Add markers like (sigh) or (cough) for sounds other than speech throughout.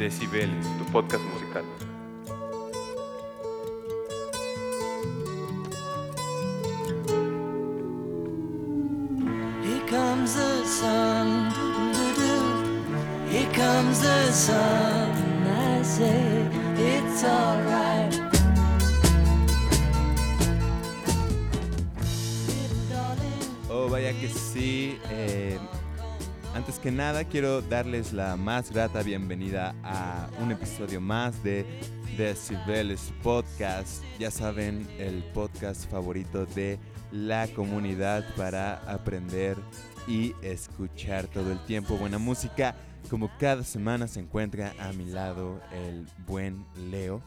Decibeles, tu podcast musical. Here comes the sun. Here comes the sun. I say it's alright. Oh, vaya que sí. eh, antes que nada, quiero darles la más grata bienvenida a un episodio más de Decibeles Podcast. Ya saben, el podcast favorito de la comunidad para aprender y escuchar todo el tiempo buena música. Como cada semana se encuentra a mi lado el buen Leo.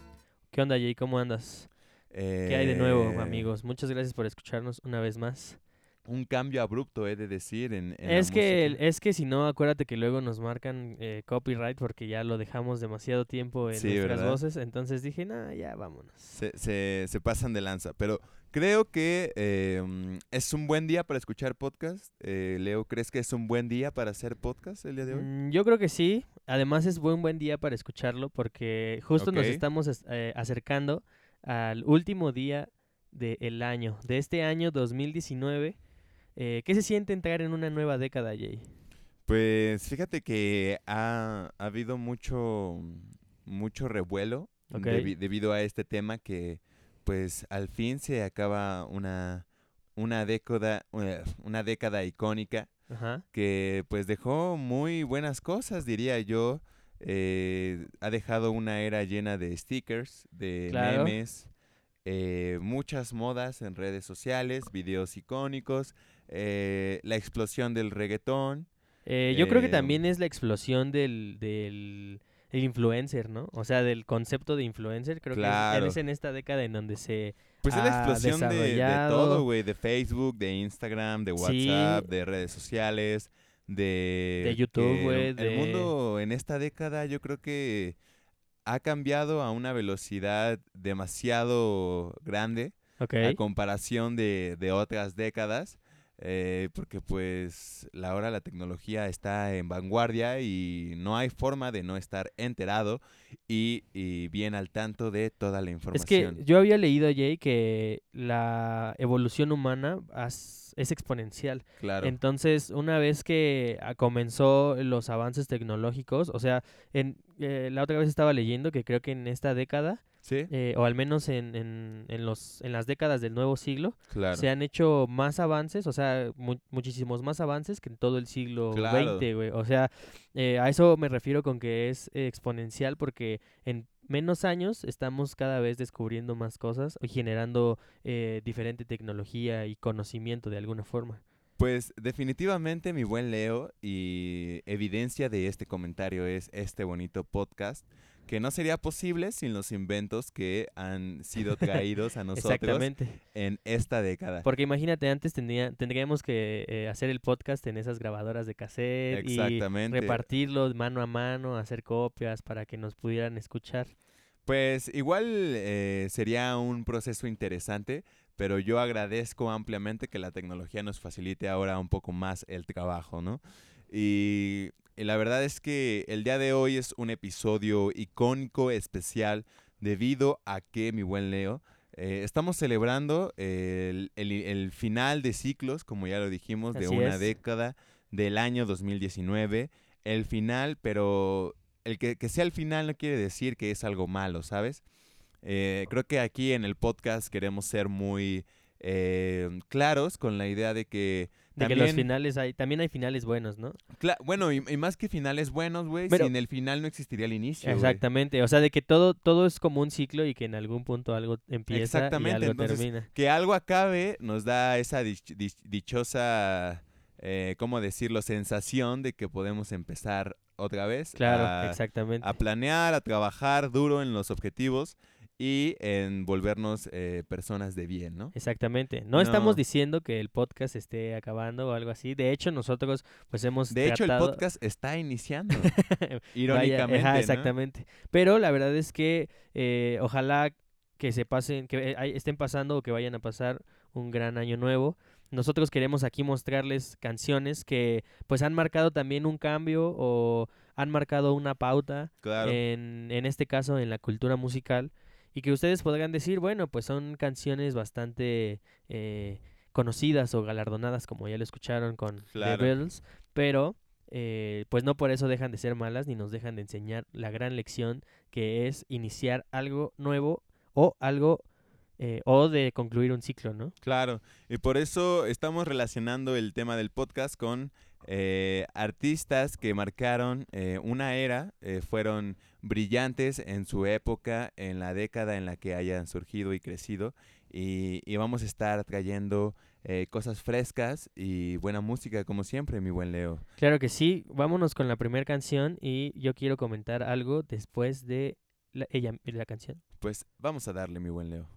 ¿Qué onda, Jay? ¿Cómo andas? ¿Qué hay de nuevo, Eh, amigos? Muchas gracias por escucharnos una vez más. Un cambio abrupto, he de decir. En, en la Es que, música. es que si no, acuérdate que luego nos marcan eh, copyright porque ya lo dejamos demasiado tiempo en Sí, nuestras ¿verdad? voces. Entonces dije, nah, ya vámonos. se, se, se pasan de lanza. Pero creo que eh, mm, es un buen día para escuchar podcast. Eh, Leo, ¿crees que es un buen día para hacer podcast el día de hoy? Mm, yo creo que sí. Además es buen buen día para escucharlo porque justo nos estamos es- eh, acercando al último día del año, de este año 2019. Eh, ¿Qué se siente entrar en una nueva década, Jay? Pues fíjate que ha, ha habido mucho, mucho revuelo debido a este tema que pues al fin se acaba una, una década, eh, una década icónica Ajá. que pues dejó muy buenas cosas, diría yo. Eh, ha dejado una era llena de stickers, de Claro. memes, eh, muchas modas en redes sociales, videos icónicos, eh, la explosión del reggaetón. Eh, yo creo que Eh, también es la explosión del, del el influencer, ¿no? O sea, del concepto de influencer. Creo que Claro. es, es en esta década en donde se... Pues es la ha explosión de- todo, güey, de Facebook, de Instagram, de Sí. WhatsApp, de redes sociales, de... De YouTube, que güey, El de- mundo en esta década yo creo que ha cambiado a una velocidad demasiado grande a comparación de, de otras décadas. Eh, porque pues la ahora la tecnología está en vanguardia y no hay forma de no estar enterado y, y bien al tanto de toda la Es información. que yo había leído, Jay, que la evolución humana es exponencial. claro. Entonces, una vez que ah, comenzó los avances tecnológicos, o sea, en, eh, la otra vez estaba leyendo que creo que en esta década, sí, eh, o al menos en, en, en, los, en las décadas del nuevo siglo, claro. se han hecho más avances, o sea, mu- muchísimos más avances que en todo el siglo Claro. XX, güey. O sea, eh, a eso me refiero con que es exponencial porque en menos años estamos cada vez descubriendo más cosas y generando eh, diferente tecnología y conocimiento de alguna forma. Pues definitivamente mi buen Leo y evidencia de este comentario es este bonito podcast que no sería posible sin los inventos que han sido traídos a (laughs) nosotros Exactamente. en esta década. Porque imagínate, antes tendría, tendríamos que eh, hacer el podcast en esas grabadoras de cassette y repartirlo mano a mano, hacer copias para que nos pudieran escuchar. Pues igual eh, sería un proceso interesante, pero yo agradezco ampliamente que la tecnología nos facilite ahora un poco más el trabajo, ¿no? Y, y la verdad es que el día de hoy es un episodio icónico, especial, debido a que, mi buen Leo, eh, estamos celebrando el, el- el final de ciclos, como ya lo dijimos, de Así una es. década del año 2019. El final, pero el que, que sea el final no quiere decir que es algo malo, ¿sabes? Eh, creo que aquí en el podcast queremos ser muy eh, claros con la idea de que De que los finales hay, también hay finales buenos, ¿no? Cla- bueno, y, y más que finales buenos, güey, Pero- sin el final no existiría el inicio. Exactamente, o sea, de que todo todo es como un ciclo y que en algún punto algo empieza Exactamente, y algo entonces, termina. Que algo acabe nos da esa dich- dich- dichosa, eh, ¿cómo decirlo?, sensación de que podemos empezar otra vez Claro, a, exactamente. a planear, a trabajar duro en los objetivos y en volvernos eh, personas de bien, ¿no? Exactamente. No, No. estamos diciendo que el podcast esté acabando o algo así. De hecho, nosotros pues hemos De hecho, el podcast está iniciando, (laughs) Vaya, irónicamente, ¿no? exactamente. Pero la verdad es que eh, ojalá que se pasen, que eh, estén pasando o que vayan a pasar un gran año nuevo. Nosotros queremos aquí mostrarles canciones que pues han marcado también un cambio o han marcado una pauta Claro. en, en este caso en la cultura musical y que ustedes podrán decir, bueno, pues son canciones bastante eh, conocidas o galardonadas como ya lo escucharon con Claro. The Beatles, pero eh, pues no por eso dejan de ser malas ni nos dejan de enseñar la gran lección que es iniciar algo nuevo o algo eh, o de concluir un ciclo, ¿no? Claro, y por eso estamos relacionando el tema del podcast con eh, artistas que marcaron eh, una era, eh, fueron brillantes en su época, en la década en la que hayan surgido y crecido, y, y vamos a estar trayendo eh, cosas frescas y buena música como siempre, mi buen Leo. Claro que sí, vámonos con la primera canción y yo quiero comentar algo después de la, ella, la canción. Pues vamos a darle, mi buen Leo.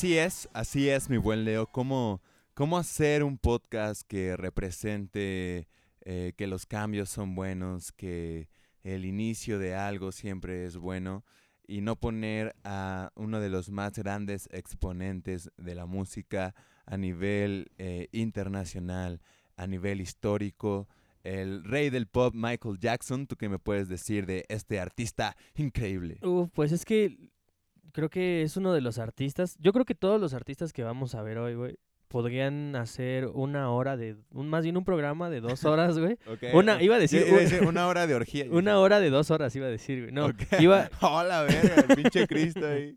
Así es, así es, mi buen Leo. ¿Cómo, cómo hacer un podcast que represente eh, que los cambios son buenos, que el inicio de algo siempre es bueno y no poner a uno de los más grandes exponentes de la música a nivel eh, internacional, a nivel histórico? El rey del pop, Michael Jackson, ¿tú qué me puedes decir de este artista increíble? Pues es que creo que es uno de los artistas. Yo creo que todos los artistas que vamos a ver hoy, güey, podrían hacer una hora de. Un, más bien un programa de dos horas, güey. (laughs) Una, iba a decir. Yo iba a un- decir una hora de orgía. (laughs) una hora de dos horas, iba a decir, güey. No, Ok. iba. (laughs) Hola, verga, el pinche Cristo ahí.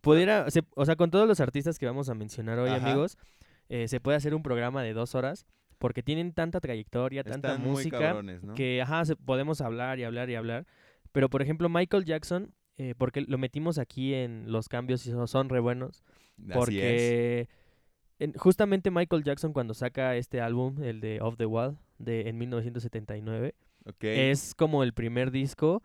Pudiera. se- o sea, con todos los artistas que vamos a mencionar hoy, Ajá. amigos, eh, se puede hacer un programa de dos horas porque tienen tanta trayectoria, tanta Están muy música. cabrones, ¿no? que ajá, se- podemos hablar y hablar y hablar. Pero por ejemplo, Michael Jackson, eh, porque lo metimos aquí en los cambios y son- re buenos. Porque en- justamente Michael Jackson cuando saca este álbum, el de Off the Wall, de, en 1979, Ok. es como el primer disco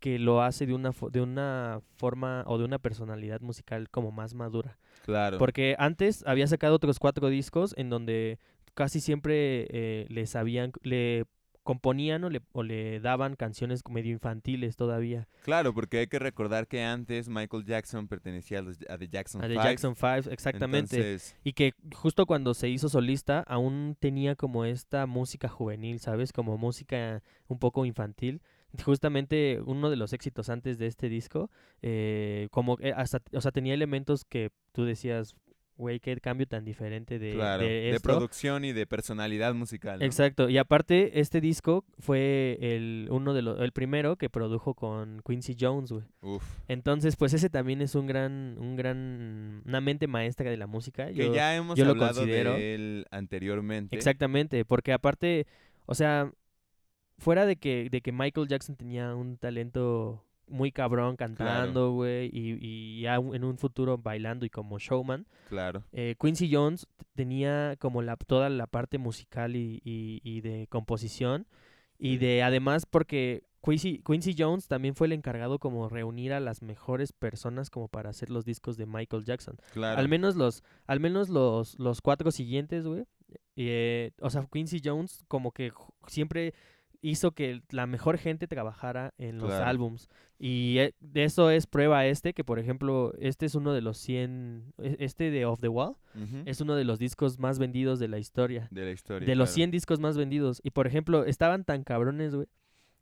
que lo hace de una, de una forma o de una personalidad musical como más madura. Claro. Porque antes había sacado otros cuatro discos en donde casi siempre eh, le sabían, le componían o le, o le daban canciones medio infantiles todavía. Claro, porque hay que recordar que antes Michael Jackson pertenecía a, los, a The Jackson A The Five, Jackson 5, exactamente. entonces, Y que justo cuando se hizo solista aún tenía como esta música juvenil, ¿sabes? Como música un poco infantil. Justamente uno de los éxitos antes de este disco, eh, como eh, hasta, o sea, tenía elementos que tú decías, güey, qué cambio tan diferente de, claro, de de, esto". producción y de personalidad musical. ¿no? Exacto, y aparte este disco fue el uno de los el primero que produjo con Quincy Jones, güey. Uf. Entonces, pues ese también es un gran un gran una mente maestra de la música. Que Yo- ya hemos yo lo hablado considero. de él anteriormente. Exactamente, porque aparte, o sea, fuera de que de que Michael Jackson tenía un talento muy cabrón cantando, güey, y, y ya en un futuro bailando y como showman, Claro. eh, Quincy Jones tenía como la, toda la parte musical y, y- y de composición y de además porque Quincy, Quincy Jones también fue el encargado como reunir a las mejores personas como para hacer los discos de Michael Jackson. Claro. Al menos los, al menos los, los cuatro siguientes, güey. eh, o sea, Quincy Jones como que siempre hizo que la mejor gente trabajara en los Claro. álbums. Y eh, de eso es prueba este, que por ejemplo, este es uno de los 100, e- este de Off the Wall, es uno de los discos más vendidos de la historia. de la historia. De los claro. 100 discos más vendidos. Y por ejemplo, estaban tan cabrones, güey.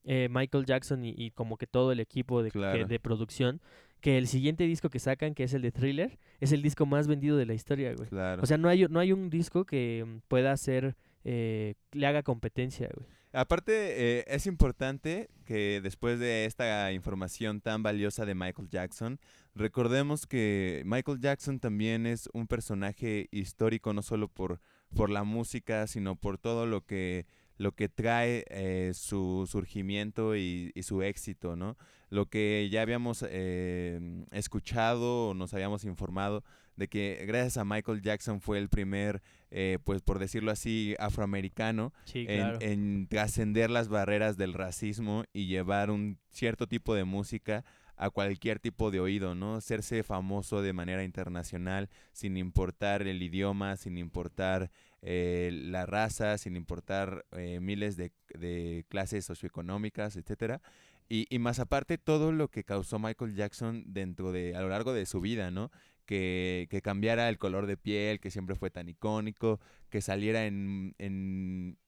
eh, Michael Jackson y, y como que todo el equipo de, que- Claro. de producción, que el siguiente disco que sacan, que es el de Thriller, es el disco más vendido de la historia, güey. Claro. O sea, no hay, no hay un disco que mm, pueda ser, eh, le haga competencia, güey. Aparte, eh, es importante que después de esta información tan valiosa de Michael Jackson, recordemos que Michael Jackson también es un personaje histórico, no solo por, por la música, sino por todo lo que, lo que trae eh, su surgimiento y, su éxito, ¿no? Lo que ya habíamos eh, escuchado o nos habíamos informado de que gracias a Michael Jackson fue el primer, eh, pues por decirlo así, afroamericano Sí, en, en trascender las barreras del racismo y llevar un cierto tipo de música a cualquier tipo de oído, ¿no? Serse famoso de manera internacional sin importar el idioma, sin importar eh, la raza, sin importar eh, miles de, de clases socioeconómicas, etcétera. Y, y más aparte todo lo que causó Michael Jackson dentro de, a lo largo de su vida, ¿no? Que, que cambiara el color de piel, que siempre fue tan icónico, que saliera en, en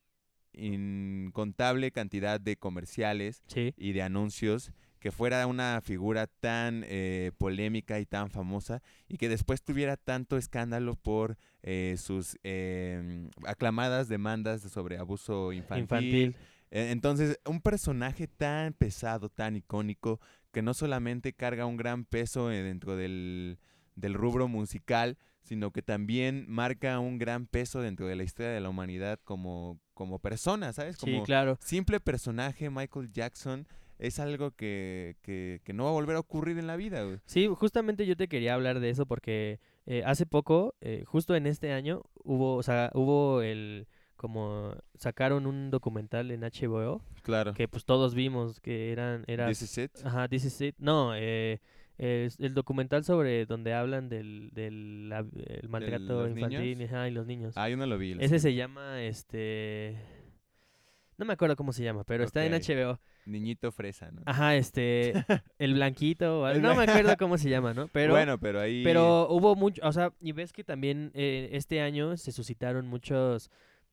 incontable cantidad de comerciales Sí, y de anuncios, que fuera una figura tan eh, polémica y tan famosa y que después tuviera tanto escándalo por eh, sus eh, aclamadas demandas sobre abuso infantil. infantil. Eh, Entonces, un personaje tan pesado, tan icónico, que no solamente carga un gran peso eh, dentro del, del rubro musical, sino que también marca un gran peso dentro de la historia de la humanidad como, como persona, ¿sabes? Sí, Como claro. simple personaje, Michael Jackson, es algo que, que, que no va a volver a ocurrir en la vida, güey. Sí, justamente yo te quería hablar de eso porque eh, hace poco, eh, justo en este año, hubo, o sea, hubo el, como sacaron un documental en HBO Claro. que pues todos vimos que eran, era, This is it. ajá, This is it. No, eh, el documental sobre donde hablan del, del la- el maltrato infantil ajá, y los niños. Ah, yo no lo vi. lo Ese se llama, este, no me acuerdo cómo se llama, pero está en. HBO. Niñito fresa, ¿no? Ajá, este, (laughs) el blanquito, El no me acuerdo cómo se llama, ¿no? Pero, bueno, pero ahí... pero hubo mucho, o sea, y ves que también eh, este año se suscitaron muchos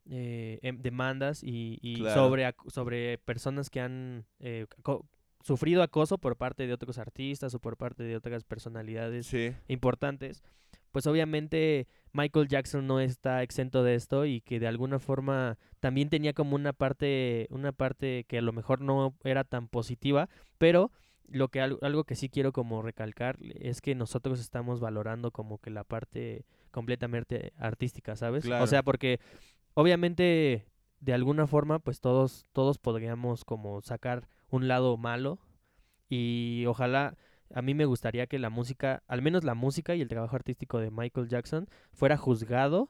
eh, em- demandas y, y Claro. sobre, sobre personas que han eh, co- sufrido acoso por parte de otros artistas o por parte de otras personalidades Sí. importantes, pues obviamente Michael Jackson no está exento de esto y que de alguna forma también tenía como una parte, una parte que a lo mejor no era tan positiva, pero lo que al- algo que sí quiero como recalcar es que nosotros estamos valorando como que la parte completamente artística, ¿sabes? Claro. O sea, porque obviamente de alguna forma pues todos todos podríamos como sacar un lado malo y ojalá a mí me gustaría que la música, al menos la música y el trabajo artístico de Michael Jackson fuera juzgado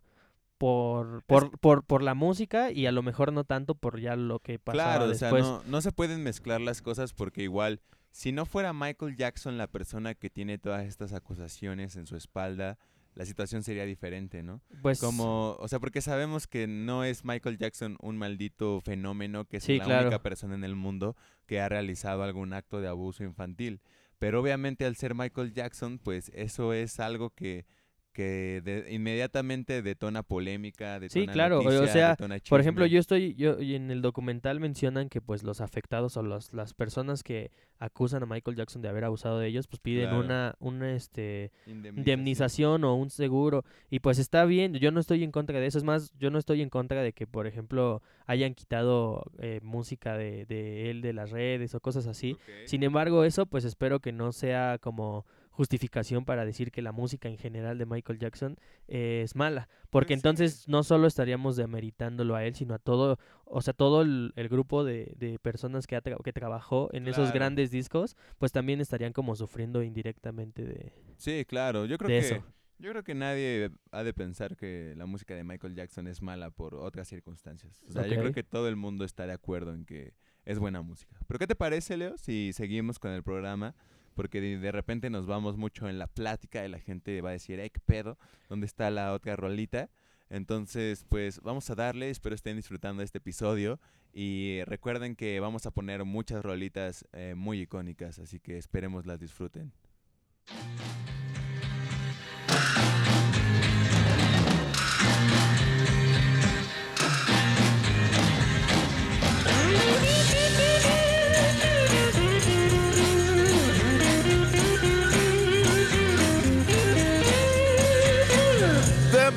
por por, por, por la música y a lo mejor no tanto por ya lo que pasaba Claro, después. o sea, no, no se pueden mezclar las cosas porque igual, si no fuera Michael Jackson la persona que tiene todas estas acusaciones en su espalda, la situación sería diferente, ¿no? pues Como, o sea, porque sabemos que no es Michael Jackson un maldito fenómeno, que es Sí, la claro. única persona en el mundo que ha realizado algún acto de abuso infantil. Pero obviamente al ser Michael Jackson, pues eso es algo que, que de- inmediatamente detona polémica, detona claro, o- sea, Por ejemplo, yo estoy, yo y en el documental mencionan que pues los afectados o los, las personas que acusan a Michael Jackson de haber abusado de ellos, pues piden Claro. una, una este Indemnización. indemnización o un seguro y pues está bien, yo no estoy en contra de eso, es más, yo no estoy en contra de que por ejemplo hayan quitado eh, música de, de él de las redes o cosas así. Sin embargo, eso pues espero que no sea como justificación para decir que la música en general de Michael Jackson eh, es mala, porque sí. entonces no solo estaríamos demeritándolo a él, sino a todo, o sea, todo el, el grupo de, de personas que, tra- que trabajó en esos grandes discos, pues también estarían como sufriendo indirectamente de, Sí, claro. Yo creo que eso. yo creo que nadie ha de pensar que la música de Michael Jackson es mala por otras circunstancias. O sea, yo creo que todo el mundo está de acuerdo en que es buena música. Pero ¿qué te parece, Leo, si seguimos con el programa? Porque de, de repente nos vamos mucho en la plática y la gente va a decir, "Ey, qué pedo, ¿dónde está la otra rolita?" Entonces, pues vamos a darle, espero estén disfrutando este episodio y recuerden que vamos a poner muchas rolitas eh, muy icónicas, así que esperemos las disfruten.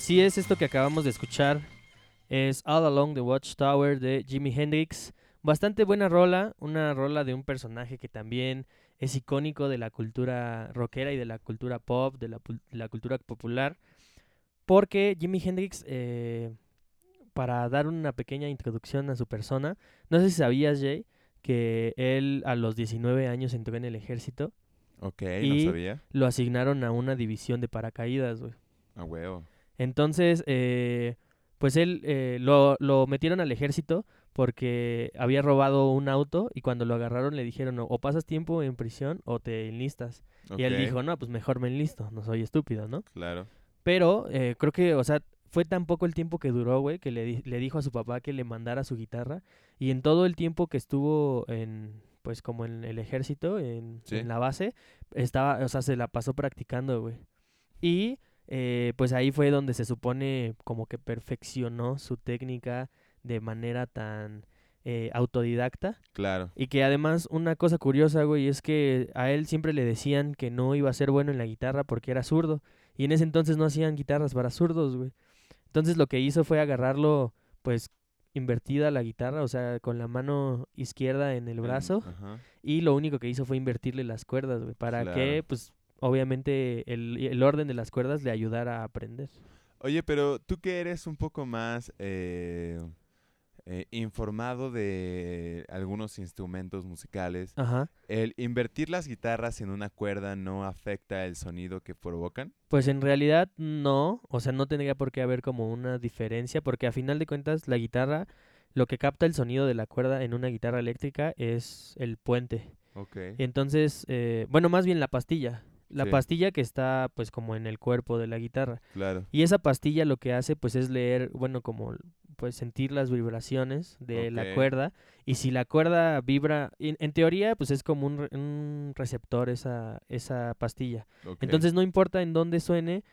así es, esto que acabamos de escuchar es All Along the Watchtower de Jimi Hendrix. Bastante buena rola, una rola de un personaje que también es icónico de la cultura rockera y de la cultura pop, de la, pul- de la cultura popular. Porque Jimi Hendrix, eh, para dar una pequeña introducción a su persona, no sé si sabías, Jay, que él a los 19 años entró en el ejército, Ok, Y- no sabía. lo asignaron a una división de paracaídas, güey. A huevo. Entonces, eh, pues él eh, lo, lo metieron al ejército porque había robado un auto y cuando lo agarraron le dijeron o, pasas tiempo en prisión o te enlistas. Y él dijo, no, pues mejor me enlisto, no soy estúpido, ¿no? Claro. Pero eh, creo que, o sea, fue tan poco el tiempo que duró, güey, que le, di- le dijo a su papá que le mandara su guitarra. Y en todo el tiempo que estuvo en, pues como en el ejército, en, Sí. en la base, estaba, o sea, se la pasó practicando, güey. Y eh, pues ahí fue donde se supone como que perfeccionó su técnica de manera tan eh, autodidacta. Claro. Y que además una cosa curiosa, güey, es que a él siempre le decían que no iba a ser bueno en la guitarra porque era zurdo. Y en ese entonces no hacían guitarras para zurdos, güey. Entonces lo que hizo fue agarrarlo, pues, invertida la guitarra, o sea, con la mano izquierda en el brazo. Y lo único que hizo fue invertirle las cuerdas, güey, para que, pues, obviamente el, el orden de las cuerdas le ayudara a aprender. Oye, pero tú que eres un poco más eh, eh, informado de algunos instrumentos musicales, Ajá. ¿el invertir las guitarras en una cuerda no afecta el sonido que provocan? Pues en realidad no, o sea, no tendría por qué haber como una diferencia, porque a final de cuentas la guitarra, lo que capta el sonido de la cuerda en una guitarra eléctrica es el puente. Ok. Entonces, eh, bueno, más bien la pastilla. La Sí. pastilla que está pues como en el cuerpo de la guitarra. Claro. Y esa pastilla lo que hace pues es leer, bueno, como pues sentir las vibraciones de la cuerda. Y si la cuerda vibra, en, en teoría pues es como un, un receptor esa, esa pastilla. Entonces no importa en dónde suene,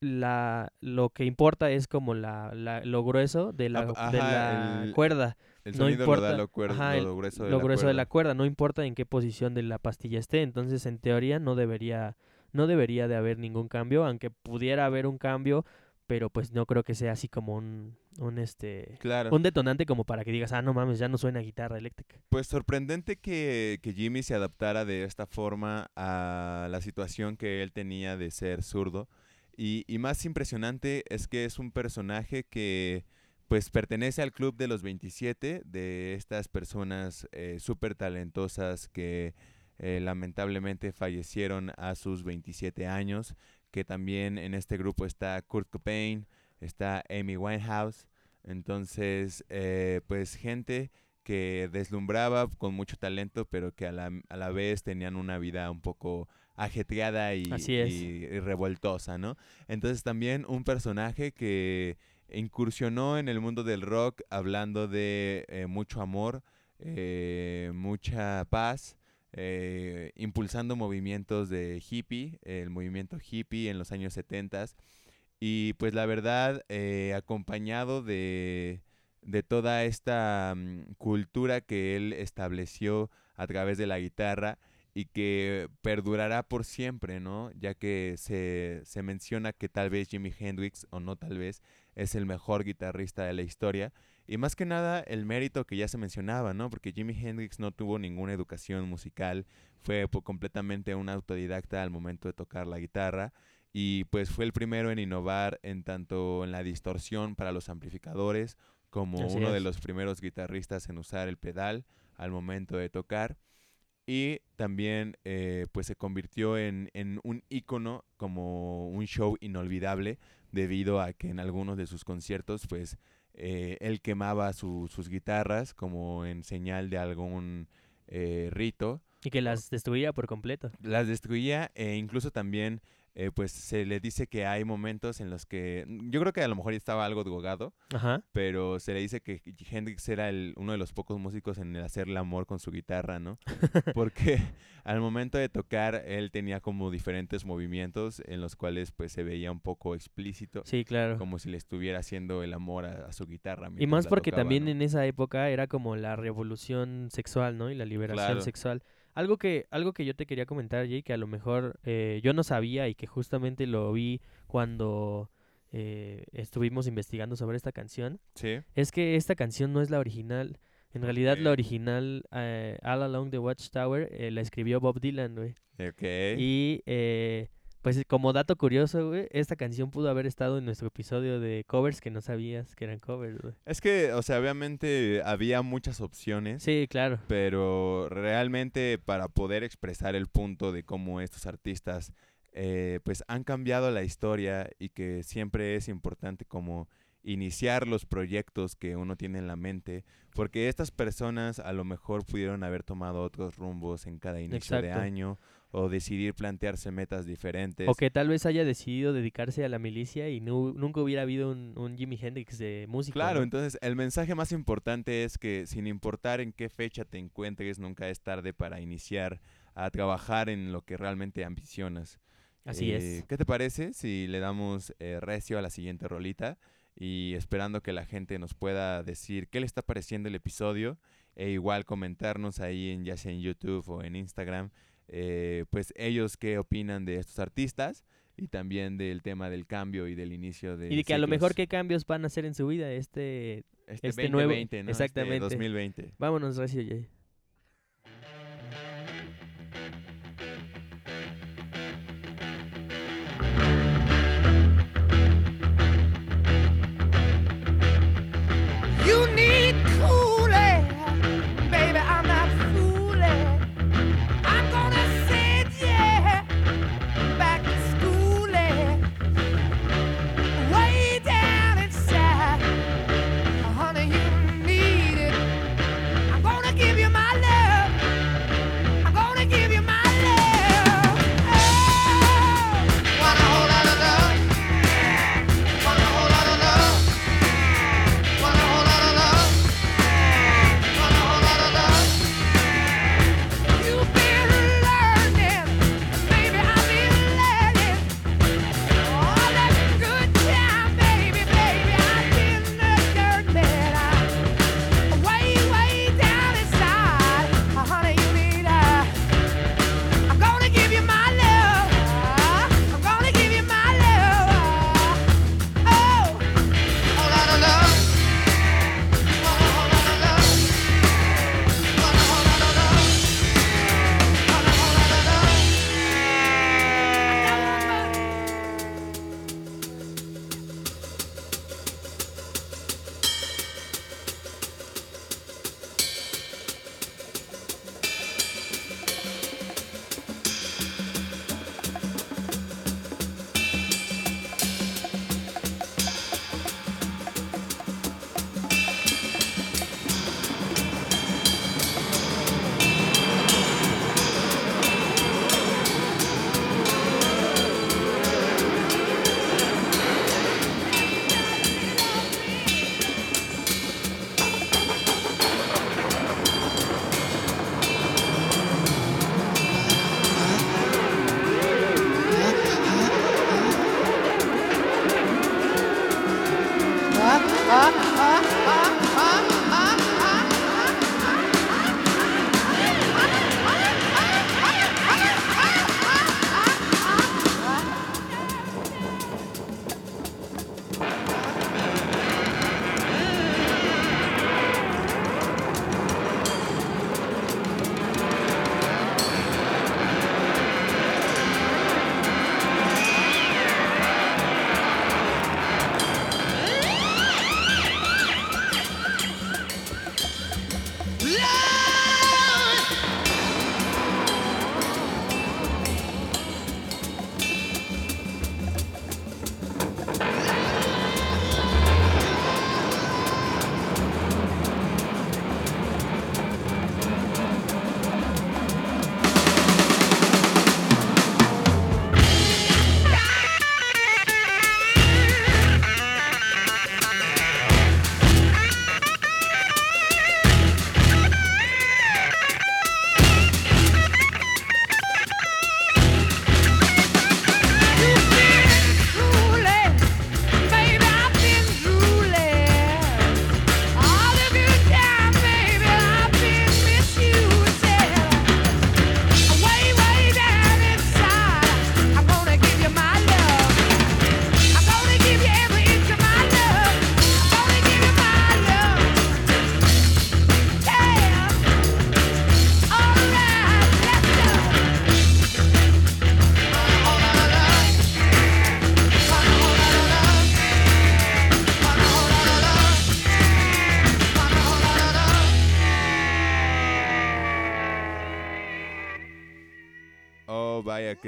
la, lo que importa es como la, la- lo grueso de la, Ah, de la el- cuerda. El no sonido lo da importa- lo, cuer- ajá, lo grueso de lo la grueso de la cuerda. cuerda, no importa en qué posición de la pastilla esté, entonces en teoría no debería, no debería de haber ningún cambio, aunque pudiera haber un cambio, pero pues no creo que sea así como un, un este, Claro. un detonante como para que digas, ah, no mames, ya no suena guitarra eléctrica. Pues sorprendente que, que Jimmy se adaptara de esta forma a la situación que él tenía de ser zurdo. Y, y más impresionante es que es un personaje que pues pertenece al club de los 27, de estas personas eh, súper talentosas que eh, lamentablemente fallecieron a sus 27 años, que también en este grupo está Kurt Cobain, está Amy Winehouse, entonces eh, pues gente que deslumbraba con mucho talento, pero que a la, a la vez tenían una vida un poco ajetreada y, y revoltosa, ¿no? Entonces también un personaje que incursionó en el mundo del rock hablando de eh, mucho amor, eh, mucha paz, eh, impulsando movimientos de hippie, el movimiento hippie en los años 70 y pues la verdad acompañado de, de toda esta mm, cultura que él estableció a través de la guitarra y que perdurará por siempre, ¿no? Ya que se, se menciona que tal vez Jimi Hendrix, o no tal vez, es el mejor guitarrista de la historia. Y más que nada el mérito que ya se mencionaba, ¿no? Porque Jimi Hendrix no tuvo ninguna educación musical, fue po- completamente un autodidacta al momento de tocar la guitarra y pues fue el primero en innovar en tanto en la distorsión para los amplificadores como Así uno de los primeros guitarristas en usar el pedal al momento de tocar y también eh, pues se convirtió en, en un ícono como un show inolvidable debido a que en algunos de sus conciertos pues eh, él quemaba su- sus guitarras como en señal de algún eh, rito Y que las destruía por completo. las destruía e incluso también eh, pues se le dice que hay momentos en los que yo creo que a lo mejor estaba algo drogado Ajá. pero se le dice que Hendrix era el, uno de los pocos músicos en el hacer el amor con su guitarra, ¿no? (laughs) Porque (laughs) al momento de tocar él tenía como diferentes movimientos en los cuales pues se veía un poco explícito, Sí, claro. como si le estuviera haciendo el amor a, a su guitarra. Y más porque tocaba, también ¿no? en esa época era como la revolución sexual, ¿no? Y la liberación Claro. sexual. Algo que, algo que yo te quería comentar, Jay, que a lo mejor eh, yo no sabía y que justamente lo vi cuando eh, estuvimos investigando sobre esta canción Sí. es que esta canción no es la original. En realidad la original, eh, All Along the Watchtower, eh, la escribió Bob Dylan, güey. Ok. Y eh, pues como dato curioso, güey, esta canción pudo haber estado en nuestro episodio de covers que no sabías que eran covers, güey. Es que, o sea, obviamente había muchas opciones. Sí, claro. pero realmente para poder expresar el punto de cómo estos artistas eh, pues han cambiado la historia y que siempre es importante como iniciar los proyectos que uno tiene en la mente porque estas personas a lo mejor pudieron haber tomado otros rumbos en cada inicio de año o decidir plantearse metas diferentes O que tal vez haya decidido dedicarse a la milicia y nu- nunca hubiera habido un, un Jimi Hendrix de música. Claro, entonces el mensaje más importante es que sin importar en qué fecha te encuentres, nunca es tarde para iniciar a trabajar en lo que realmente ambicionas. Así Eh, es. ¿Qué te parece si le damos eh, recio a la siguiente rolita y esperando que la gente nos pueda decir qué le está pareciendo el episodio e igual comentarnos ahí en ya sea en YouTube o en Instagram, eh, pues ellos qué opinan de estos artistas y también del tema del cambio y del inicio de Y de que a lo mejor qué cambios van a hacer en su vida este... este, este nuevo- 2020, ¿no? Este exactamente. 2020. Vámonos, Recio Jay.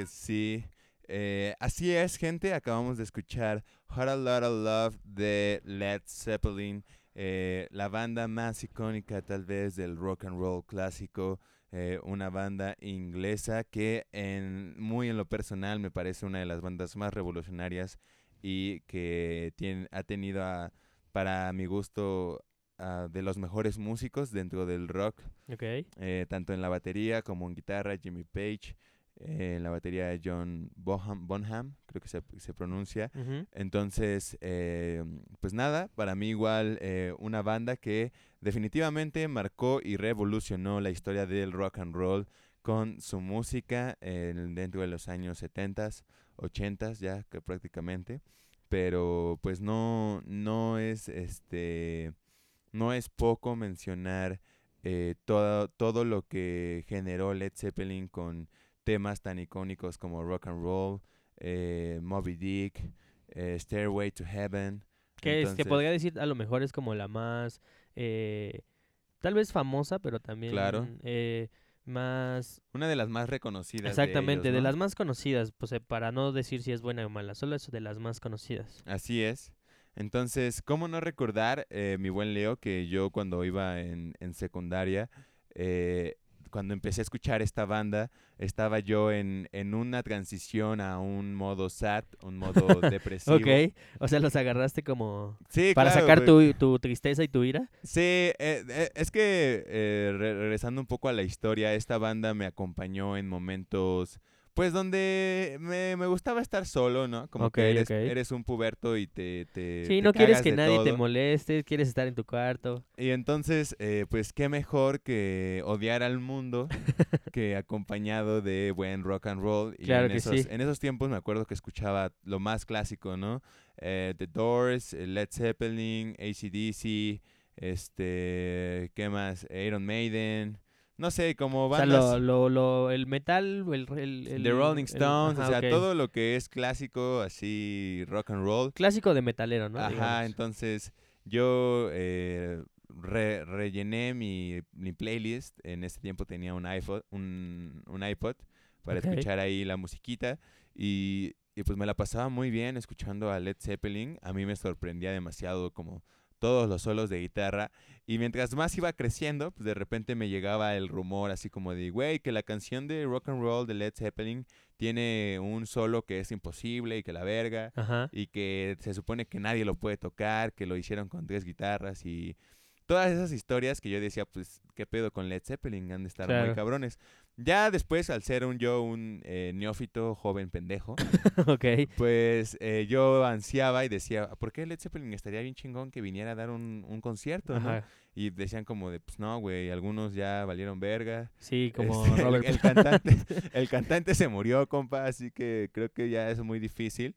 Que sí. Eh, así es, gente. Acabamos de escuchar What a Lot of Love de Led Zeppelin, eh, la banda más icónica tal vez del rock and roll clásico. eh, una banda inglesa que en, muy en lo personal me parece una de las bandas más revolucionarias y que tiene, ha tenido a- para mi gusto a de los mejores músicos dentro del rock tanto en la batería como en guitarra, Jimmy Page, eh, en la batería John Bonham, Bonham creo que se, se pronuncia. Entonces, eh, pues nada, para mí igual eh, una banda que definitivamente marcó y revolucionó la historia del rock and roll con su música dentro de los años 70s, 80s ya que prácticamente, pero pues no no es este no es poco mencionar todo, todo lo que generó Led Zeppelin con temas tan icónicos como Rock and Roll, eh, Moby Dick, eh, Stairway to Heaven. Que, es, que podría decir a lo mejor es como la más, eh, tal vez famosa, pero también Claro. eh, más, Una de las más reconocidas. exactamente, de, ellos, ¿no? las más conocidas, pues eh, para no decir si es buena o mala, solo es de las más conocidas. Así es. Entonces, ¿cómo no recordar, eh, mi buen Leo, que yo cuando iba en, en secundaria, eh, cuando empecé a escuchar esta banda, estaba yo en, en una transición a un modo sad, un modo (laughs) depresivo. Ok, o sea, los agarraste como Sí, para claro, sacar tu, tu tristeza y tu ira. Sí, eh, eh, es que eh, re- regresando un poco a la historia, esta banda me acompañó en momentos, pues donde me, me gustaba estar solo, ¿no? Como que eres, un puberto y te... te Sí, te no quieres que nadie te moleste, quieres estar en tu cuarto. Y entonces, eh, pues qué mejor que odiar al mundo que acompañado de buen rock and roll. Y Claro en que esos, sí. En esos tiempos me acuerdo que escuchaba lo más clásico, ¿no? Eh, The Doors, eh, Led Zeppelin, ACDC, este, ¿qué más? Iron Maiden. No sé, como O sea, bandas... lo, lo, lo, el metal, el, el, el- The Rolling el- Stones, ajá, o sea, todo lo que es clásico, así, rock and roll. Clásico de metalero, ¿no? Ajá, Digamos. entonces yo eh, re- rellené mi, mi playlist. En ese tiempo tenía un iPod, un, un iPod para escuchar ahí la musiquita. Y, y pues me la pasaba muy bien escuchando a Led Zeppelin. A mí me sorprendía demasiado como todos los solos de guitarra. Y mientras más iba creciendo, pues de repente me llegaba el rumor así como de, güey, que la canción de rock and roll de Led Zeppelin tiene un solo que es imposible y que la verga Ajá. y que se supone que nadie lo puede tocar, que lo hicieron con tres guitarras y todas esas historias que yo decía, pues, ¿qué pedo con Led Zeppelin? Han de estar Claro. muy cabrones. Ya después, al ser un yo, un eh, neófito, joven pendejo, (laughs) ok. pues eh, yo ansiaba y decía, ¿por qué Led Zeppelin estaría bien chingón que viniera a dar un, un concierto? ¿no? Y decían como de, pues no, güey, algunos ya valieron verga. Sí, como Este, (laughs) el- Robert. el, cantante, (laughs) el cantante se murió, compa, así que creo que ya es muy difícil.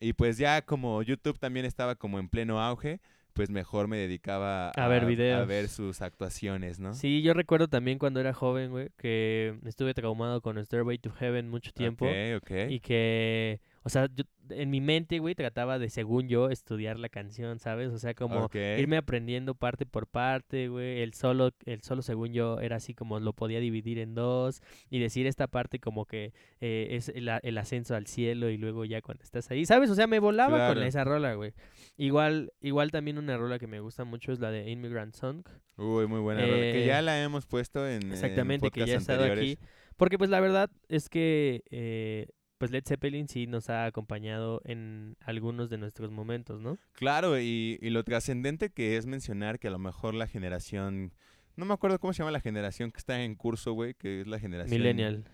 Y pues ya como YouTube también estaba como en pleno auge, pues mejor me dedicaba A ver A videos. ver sus actuaciones, ¿no? Sí, yo recuerdo también cuando era joven, güey, que estuve traumado con Stairway to Heaven mucho tiempo. Ok, ok. Y que, o sea, yo en mi mente, güey, trataba de, según yo, estudiar la canción, ¿sabes? O sea, como irme aprendiendo parte por parte, güey. El solo, el solo, según yo, era así como lo podía dividir en dos. Y decir esta parte como que eh, es el, ascenso al cielo y luego ya cuando estás ahí, ¿sabes? O sea, me volaba con esa rola, güey. Igual, igual también una rola que me gusta mucho es la de Immigrant Song. Uy, muy buena. rola, que Eh, ya la hemos puesto en en Exactamente, que ya ha estado aquí. Porque pues la verdad es que eh, pues Led Zeppelin sí nos ha acompañado en algunos de nuestros momentos, ¿no? Claro, y, y lo trascendente que es mencionar que a lo mejor la generación... No me acuerdo cómo se llama la generación que está en curso, güey, que es la generación... Millennial.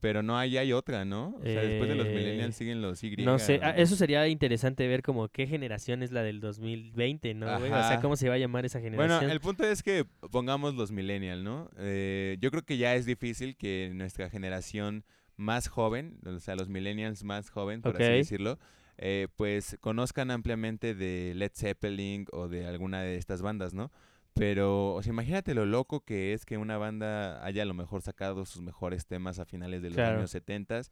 Pero no, ahí hay otra, ¿no? O sea, después de los Eh, millennials siguen los Y. No sé, ¿no? ah, eso sería interesante ver como qué generación es la del 2020, ¿no? güey? O sea, cómo se va a llamar esa generación. Bueno, el punto es que pongamos los millennials, ¿no? Eh, yo creo que ya es difícil que nuestra generación más joven, o sea, los millennials más joven, por así decirlo, eh, pues conozcan ampliamente de Led Zeppelin o de alguna de estas bandas, ¿no? Pero, o sea, imagínate lo loco que es que una banda haya a lo mejor sacado sus mejores temas a finales de los Claro. años 70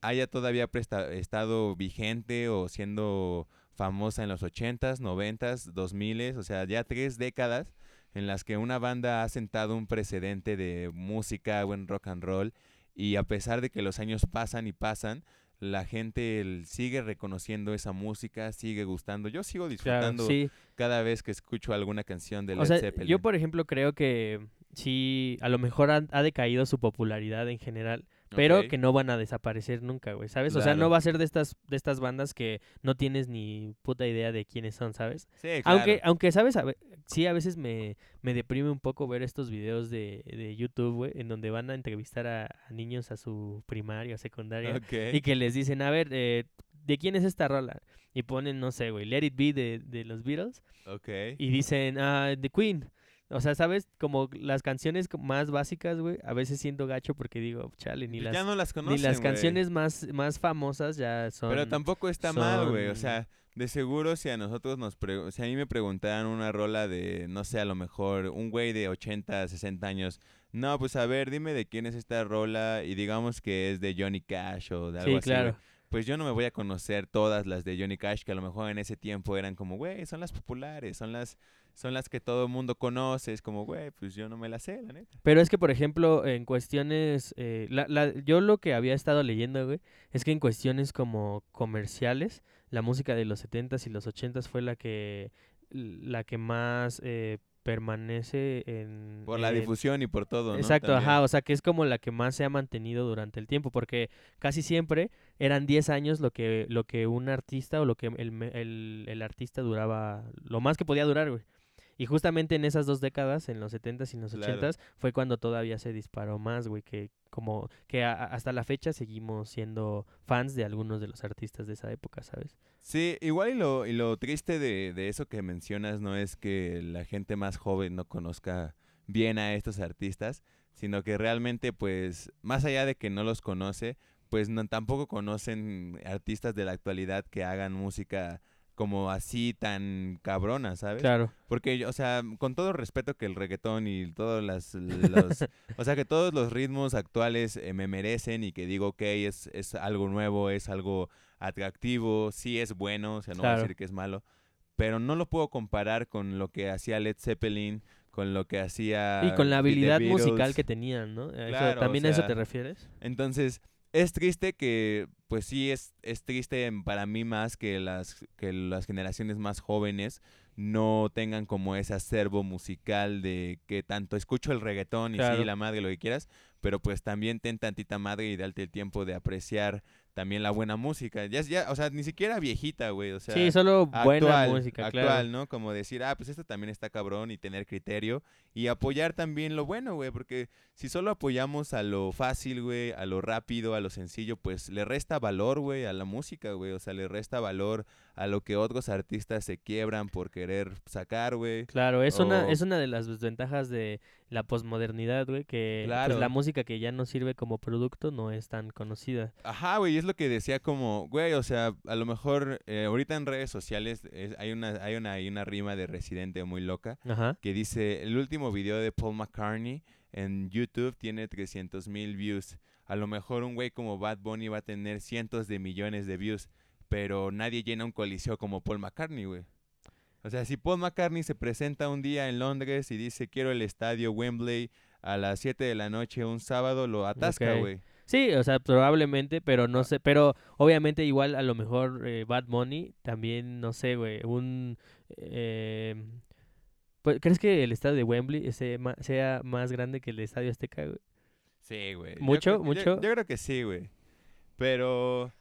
haya todavía presta- estado vigente o siendo famosa en los 80s, 90s, 2000s, o sea, ya tres décadas en las que una banda ha sentado un precedente de música, buen rock and roll y a pesar de que los años pasan y pasan, la gente el- sigue reconociendo esa música, sigue gustando. Yo sigo Claro, disfrutando sí. cada vez que escucho alguna canción de Led O sea, Zeppelin. yo por ejemplo creo que sí, a lo mejor ha, ha decaído su popularidad en general, pero que no van a desaparecer nunca, güey, ¿sabes? O sea, no va a ser de estas, de estas bandas que no tienes ni puta idea de quiénes son, ¿sabes? Sí, claro. Aunque, aunque, ¿sabes? A ve- sí, a veces me, me deprime un poco ver estos videos de, de YouTube, güey, en donde van a entrevistar a, a niños a su primaria o secundaria y que les dicen, a ver, eh, ¿de quién es esta rola? Y ponen, no sé, güey, Let It Be de, de los Beatles Ok. y dicen, ah, The Queen. O sea, ¿sabes? Como las canciones más básicas, güey, a veces siento gacho porque digo, chale, ni Pues las, ya no las ni las canciones más, más famosas ya son... Pero tampoco está mal, güey. O sea, de seguro si a nosotros nos... pre- si a mí me preguntaran una rola de, no sé, a lo mejor un güey de 80, 60 años. No, pues a ver, dime de quién es esta rola y digamos que es de Johnny Cash o de algo Sí, así, claro. Pues yo no me voy a conocer todas las de Johnny Cash que a lo mejor en ese tiempo eran como, güey, son las populares, son las... Son las que todo el mundo conoce, es como, güey, pues yo no me las sé, la neta. Pero es que, por ejemplo, en cuestiones, eh, la, la- yo lo que había estado leyendo, güey, es que en cuestiones como comerciales, la música de los 70s y los 80s fue la que, la que más eh, permanece en... Por la en- difusión y por todo, ¿no? Exacto, También. ajá, o sea que es como la que más se ha mantenido durante el tiempo, porque casi siempre eran 10 años lo que, lo que un artista o lo que el, el, el artista duraba, lo más que podía durar, güey. Y justamente en esas dos décadas, en los 70s y en los Claro. 80s, fue cuando todavía se disparó más, güey, que como que a- a- hasta la fecha seguimos siendo fans de algunos de los artistas de esa época, ¿sabes? Sí, igual y lo, y lo triste de, de eso que mencionas no es que la gente más joven no conozca bien a estos artistas, sino que realmente, pues, más allá de que no los conoce, pues no, tampoco conocen artistas de la actualidad que hagan música como así tan cabrona, ¿sabes? Claro. Porque, o sea, con todo respeto que el reggaetón y todos las, los, (laughs) o sea, que todos los ritmos actuales eh, me merecen y que digo, ok, es, es algo nuevo, es algo atractivo, sí es bueno, o sea, no voy a Claro. decir que es malo, pero no lo puedo comparar con lo que hacía Led Zeppelin, con lo que hacía... y con la habilidad musical que tenían, ¿no? Claro, o ¿También a eso te refieres? Entonces, es triste que, pues sí, es, es triste para mí más que las, que las generaciones más jóvenes no tengan como ese acervo musical de que tanto escucho el reggaetón y Claro. sí, la madre, lo que quieras, pero pues también ten tantita madre y darte el tiempo de apreciar también la buena música. Ya, ya, o sea, ni siquiera viejita, güey, o sea... sí, solo buena música, actual, claro. ¿no? Como decir, ah, pues esto también está cabrón y tener criterio y apoyar también lo bueno, güey, porque si solo apoyamos a lo fácil, güey, a lo rápido, a lo sencillo, pues le resta valor, güey, a la música, güey, o sea, le resta valor a lo que otros artistas se quiebran por querer sacar, güey. Claro, es una, es una de las desventajas de la posmodernidad, güey, que pues, Claro. la música que ya no sirve como producto no es tan conocida. Ajá, güey, es lo que decía como, güey, o sea, a lo mejor eh, ahorita en redes sociales es- hay una hay una hay una rima de Residente muy loca Ajá. que dice, el último video de Paul McCartney en YouTube tiene 300 mil views. A lo mejor un güey como Bad Bunny va a tener cientos de millones de views, pero nadie llena un coliseo como Paul McCartney, güey. O sea, si Paul McCartney se presenta un día en Londres y dice, quiero el estadio Wembley a las 7 de la noche un sábado, lo atasca, güey. Sí, o sea, probablemente, pero Ah. no sé, pero obviamente igual a lo mejor eh, Bad Bunny también, no sé, güey, un... eh, pues, ¿Crees que el estadio de Wembley sea más grande que el estadio Azteca, güey? Sí, güey. Yo ¿Mucho? yo- ¿Mucho? Yo, creo que sí, güey. Pero,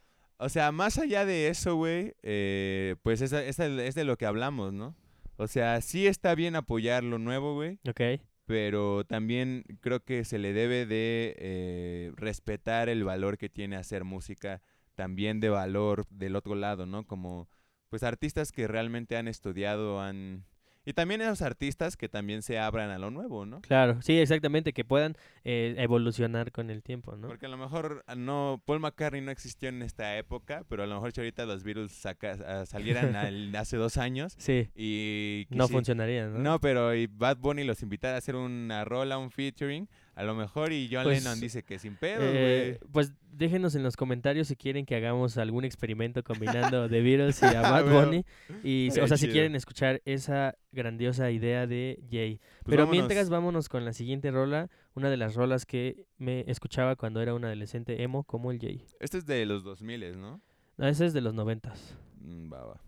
o sea, más allá de eso, güey, eh, pues es, es, es de lo que hablamos, ¿no? O sea, sí está bien apoyar lo nuevo, güey, Ok. pero también creo que se le debe de eh, respetar el valor que tiene hacer música, también de valor del otro lado, ¿no? Como, pues, artistas que realmente han estudiado, han... Y también esos artistas que también se abran a lo nuevo, ¿no? Claro, sí, exactamente, que puedan eh, evolucionar con el tiempo, ¿no? Porque a lo mejor ah, no Paul McCartney no existió en esta época, pero a lo mejor si ahorita los Beatles saca- ah, salieran (laughs) al- hace dos años Sí, y no quisi- funcionaría, ¿no? No, pero y Bad Bunny los invitara a hacer una rola, un featuring, A lo mejor y John Pues, Lennon dice que sin pedos, Eh, güey. pues déjenos en los comentarios si quieren que hagamos algún experimento combinando (laughs) The Beatles y a Bad Bueno. Bunny. Y, o sea, si quieren escuchar esa grandiosa idea de Jay. Pues Pero vámonos. mientras vámonos con la siguiente rola, una de las rolas que me escuchaba cuando era un adolescente emo como el Jay. Este es de los 2000, ¿no? No, ese es de los noventas. Mm, va, va.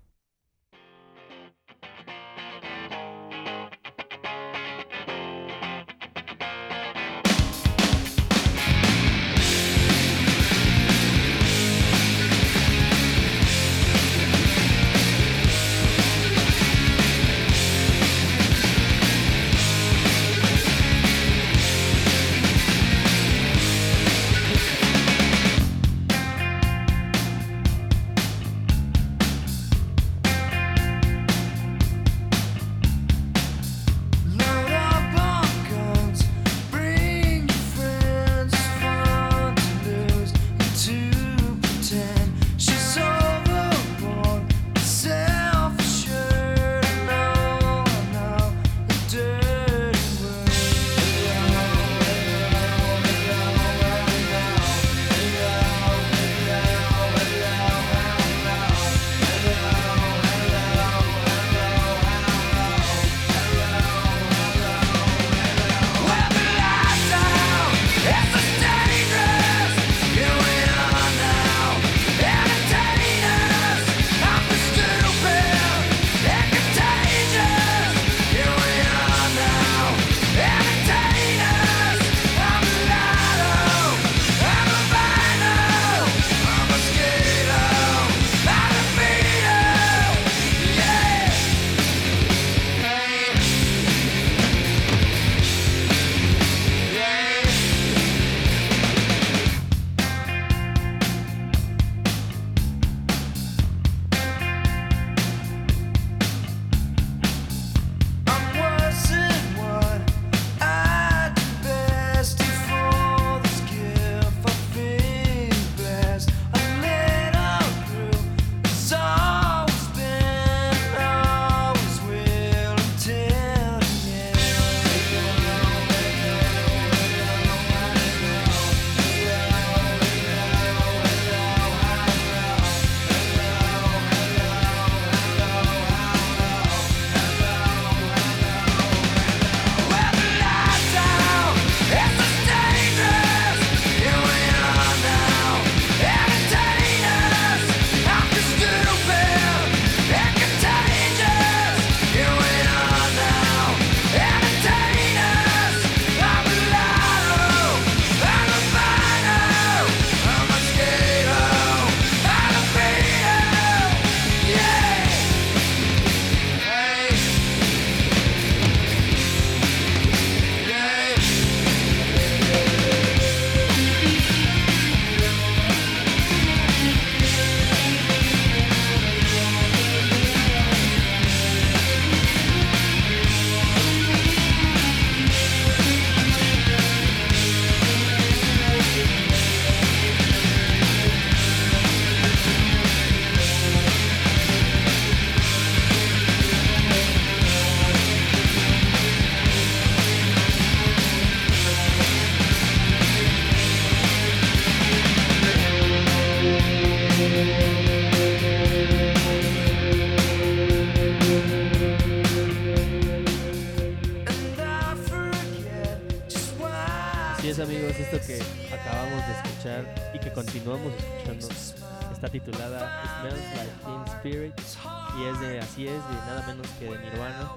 Que de Nirvana,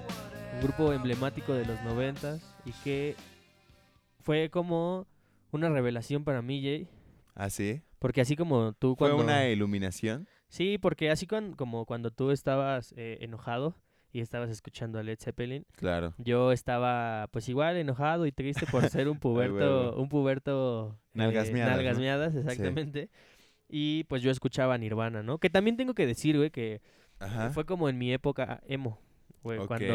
un grupo emblemático de los noventas y que fue como una revelación para mí, Jay, ¿Ah, sí? porque así como tú ¿Fue cuando... una iluminación? Sí, porque así con- como cuando tú estabas eh, enojado y estabas escuchando a Led Zeppelin, Claro. yo estaba pues igual enojado y triste por ser un (laughs) puberto, un puberto eh, Nalgas exactamente. Y pues yo escuchaba Nirvana, ¿no? Que también tengo que decir, güey, que Ajá. fue como en mi época emo. Güey, cuando,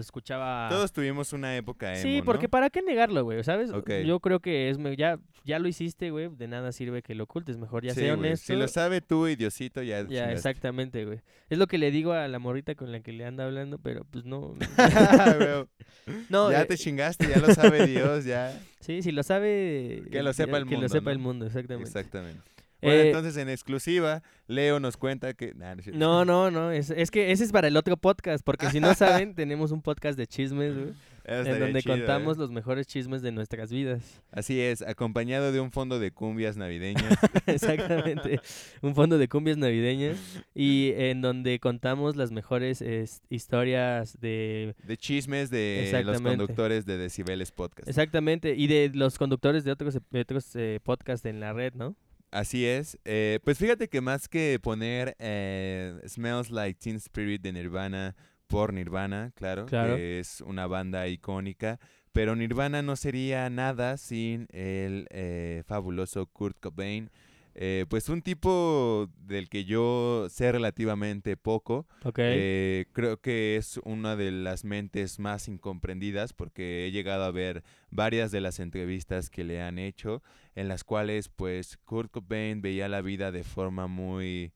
escuchaba... Todos tuvimos una época emo, Sí, porque ¿no? para qué negarlo, güey, ¿sabes? Yo creo que es ya ya lo hiciste, güey, de nada sirve que lo ocultes, mejor ya Sí, sea honesto. Si lo sabe tú y Diosito, ya. ya, chingaste. exactamente, güey. Es lo que le digo a la morrita con la que le anda hablando, pero pues no. (laughs) Güey, (laughs) no, ya eh, te chingaste, ya lo sabe (laughs) Dios, ya. Sí, si lo sabe. Que lo sepa el Que lo mundo, sepa ¿no? el mundo, exactamente. Exactamente. Bueno, Eh, entonces en exclusiva, Leo nos cuenta que. Nah, no. No, no, no. Es, es que ese es para el otro podcast, porque si no saben, (laughs) tenemos un podcast de chismes, güey. En donde chido, ¿eh? contamos los mejores chismes de nuestras vidas. Así es, acompañado de un fondo de cumbias navideñas. (laughs) Exactamente. Un fondo de cumbias navideñas. Y (laughs) en donde contamos las mejores es, historias de. de chismes de los conductores de Decibeles Podcast. Exactamente. Y de los conductores de otros, de otros eh, podcasts en la red, ¿no? Así es. Eh, pues fíjate que más que poner eh, Smells Like Teen Spirit de Nirvana por Nirvana, claro, Claro. que es una banda icónica, pero Nirvana no sería nada sin el eh, fabuloso Kurt Cobain. Eh, pues un tipo del que yo sé relativamente poco, Ok. Eh, creo que es una de las mentes más incomprendidas porque he llegado a ver varias de las entrevistas que le han hecho en las cuales pues Kurt Cobain veía la vida de forma muy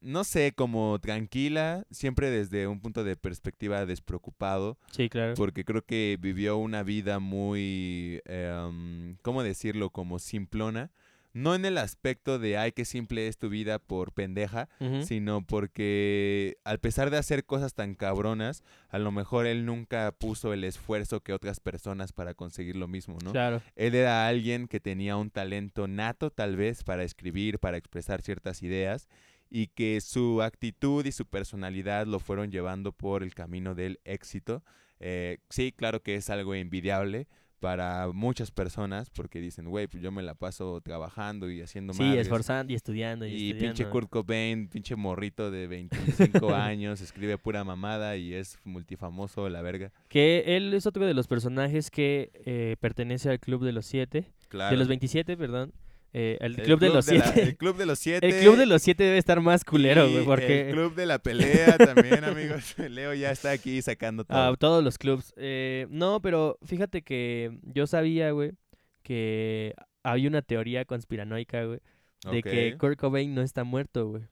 no sé, como tranquila, siempre desde un punto de perspectiva despreocupado, sí, claro. porque creo que vivió una vida muy, em, ¿cómo decirlo? Como simplona. No en el aspecto de, ay, qué simple es tu vida por pendeja, sino porque al pesar de hacer cosas tan cabronas, a lo mejor él nunca puso el esfuerzo que otras personas para conseguir lo mismo, ¿no? Claro. Él era alguien que tenía un talento nato tal vez para escribir, para expresar ciertas ideas y que su actitud y su personalidad lo fueron llevando por el camino del éxito. Eh, sí, claro que es algo envidiable para muchas personas porque dicen, güey, pues yo me la paso trabajando y haciendo Sí, madres". esforzando y estudiando. Y, Y estudiando. pinche Kurt Cobain, pinche morrito de 25 (laughs) años, escribe pura mamada y es multifamoso, la verga. Que él es otro de los personajes que eh, pertenece al Club de los Siete. Claro. De los 27, perdón. Eh, el, El Club de los Siete. el Club de los (laughs) Siete. el Club de los Siete debe estar más culero, güey, porque... El Club de la Pelea también, amigos. (laughs) Leo ya está aquí sacando todo. Ah, todos los clubs. Eh, no, pero fíjate que yo sabía, güey, que había una teoría conspiranoica, güey, de que Kurt Cobain no está muerto, güey.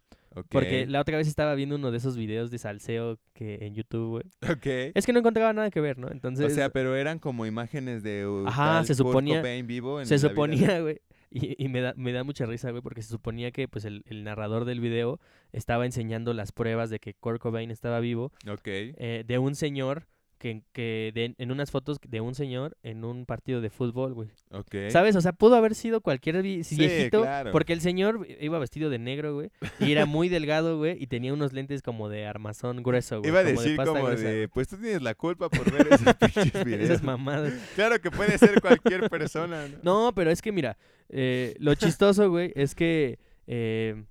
Porque la otra vez estaba viendo uno de esos videos de salseo que en YouTube, güey. ok. Es que no encontraba nada que ver, ¿no? Entonces, o sea, pero eran como imágenes de uh, Ajá, se Kurt suponía- Cobain vivo en se suponía, (laughs) güey, y, y me, da, me da mucha risa, güey, porque se suponía que pues el, el narrador del video estaba enseñando las pruebas de que Kurt Cobain estaba vivo. Ok. eh, de un señor que, que de- en unas fotos de un señor en un partido de fútbol, güey. Ok. ¿Sabes? O sea, pudo haber sido cualquier Sí, viejito, claro. porque el señor iba vestido de negro, güey, y era muy delgado, güey, y tenía unos lentes como de armazón grueso, güey. Iba a como decir como gruesa, de, pues tú tienes la culpa por ver esos (laughs) pinches videos. Esas mamadas. Claro que puede ser cualquier persona, ¿no? (laughs) No, pero es que mira, eh, lo chistoso, güey, es que eh,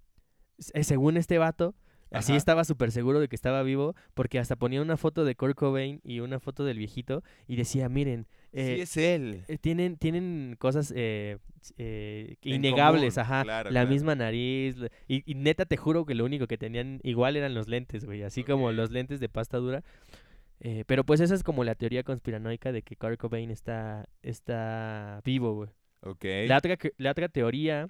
s- según este vato, así Ajá. estaba súper seguro de que estaba vivo, porque hasta ponía una foto de Kurt Cobain y una foto del viejito y decía, miren, eh, sí, es él. eh, tienen, tienen cosas eh, eh, innegables, común, ajá, claro, la claro. misma nariz, y, y neta te juro que lo único que tenían igual eran los lentes, güey, así como los lentes de pasta dura. Eh, pero pues esa es como la teoría conspiranoica de que Kurt Cobain está, está vivo, güey. La otra, la otra teoría,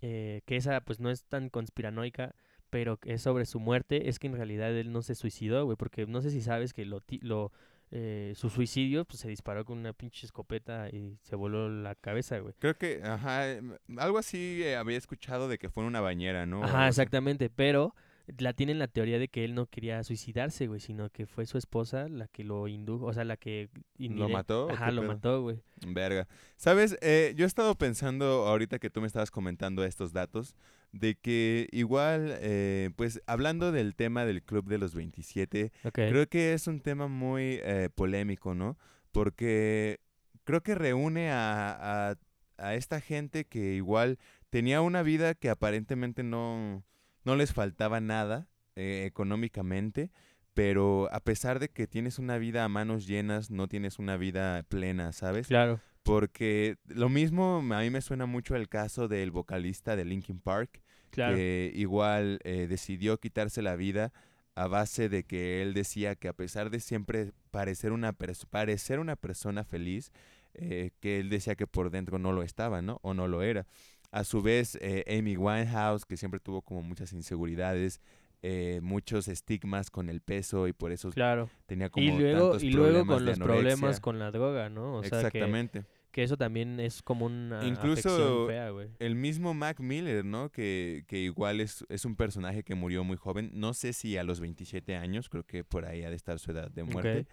eh, que esa pues no es tan conspiranoica, pero que es sobre su muerte, es que en realidad él no se suicidó, güey, porque no sé si sabes que lo, lo eh, su suicidio pues se disparó con una pinche escopeta y se voló la cabeza, güey. Creo que, ajá, em, algo así eh, había escuchado de que fue en una bañera, ¿no? Ajá, exactamente, pero la tienen la teoría de que él no quería suicidarse, güey, sino que fue su esposa la que lo indujo, o sea, la que... ¿Lo mató Ajá, lo pedo? mató, güey. Verga. Sabes, Eh, yo he estado pensando ahorita que tú me estabas comentando estos datos, de que igual, eh, pues hablando del tema del Club de los 27, Ok. creo que es un tema muy eh, polémico, ¿no? Porque creo que reúne a, a- a esta gente que igual tenía una vida que aparentemente no, no les faltaba nada eh, económicamente, pero a pesar de que tienes una vida a manos llenas, no tienes una vida plena, ¿sabes? Claro. Porque lo mismo a mí me suena mucho el caso del vocalista de Linkin Park, Claro. que igual eh, decidió quitarse la vida a base de que él decía que a pesar de siempre parecer una, pers- parecer una persona feliz, eh, que él decía que por dentro no lo estaba, ¿no? O no lo era. A su vez, eh, Amy Winehouse, que siempre tuvo como muchas inseguridades, eh, muchos estigmas con el peso y por eso Claro. tenía como Y luego, tantos y luego problemas con los problemas con la droga, ¿no? O sea, que, Exactamente. que eso también es como una Incluso fea, güey. El mismo Mac Miller, ¿no? Que, que igual es, es un personaje que murió muy joven. No sé si a los 27 años, creo que por ahí ha de estar su edad de muerte.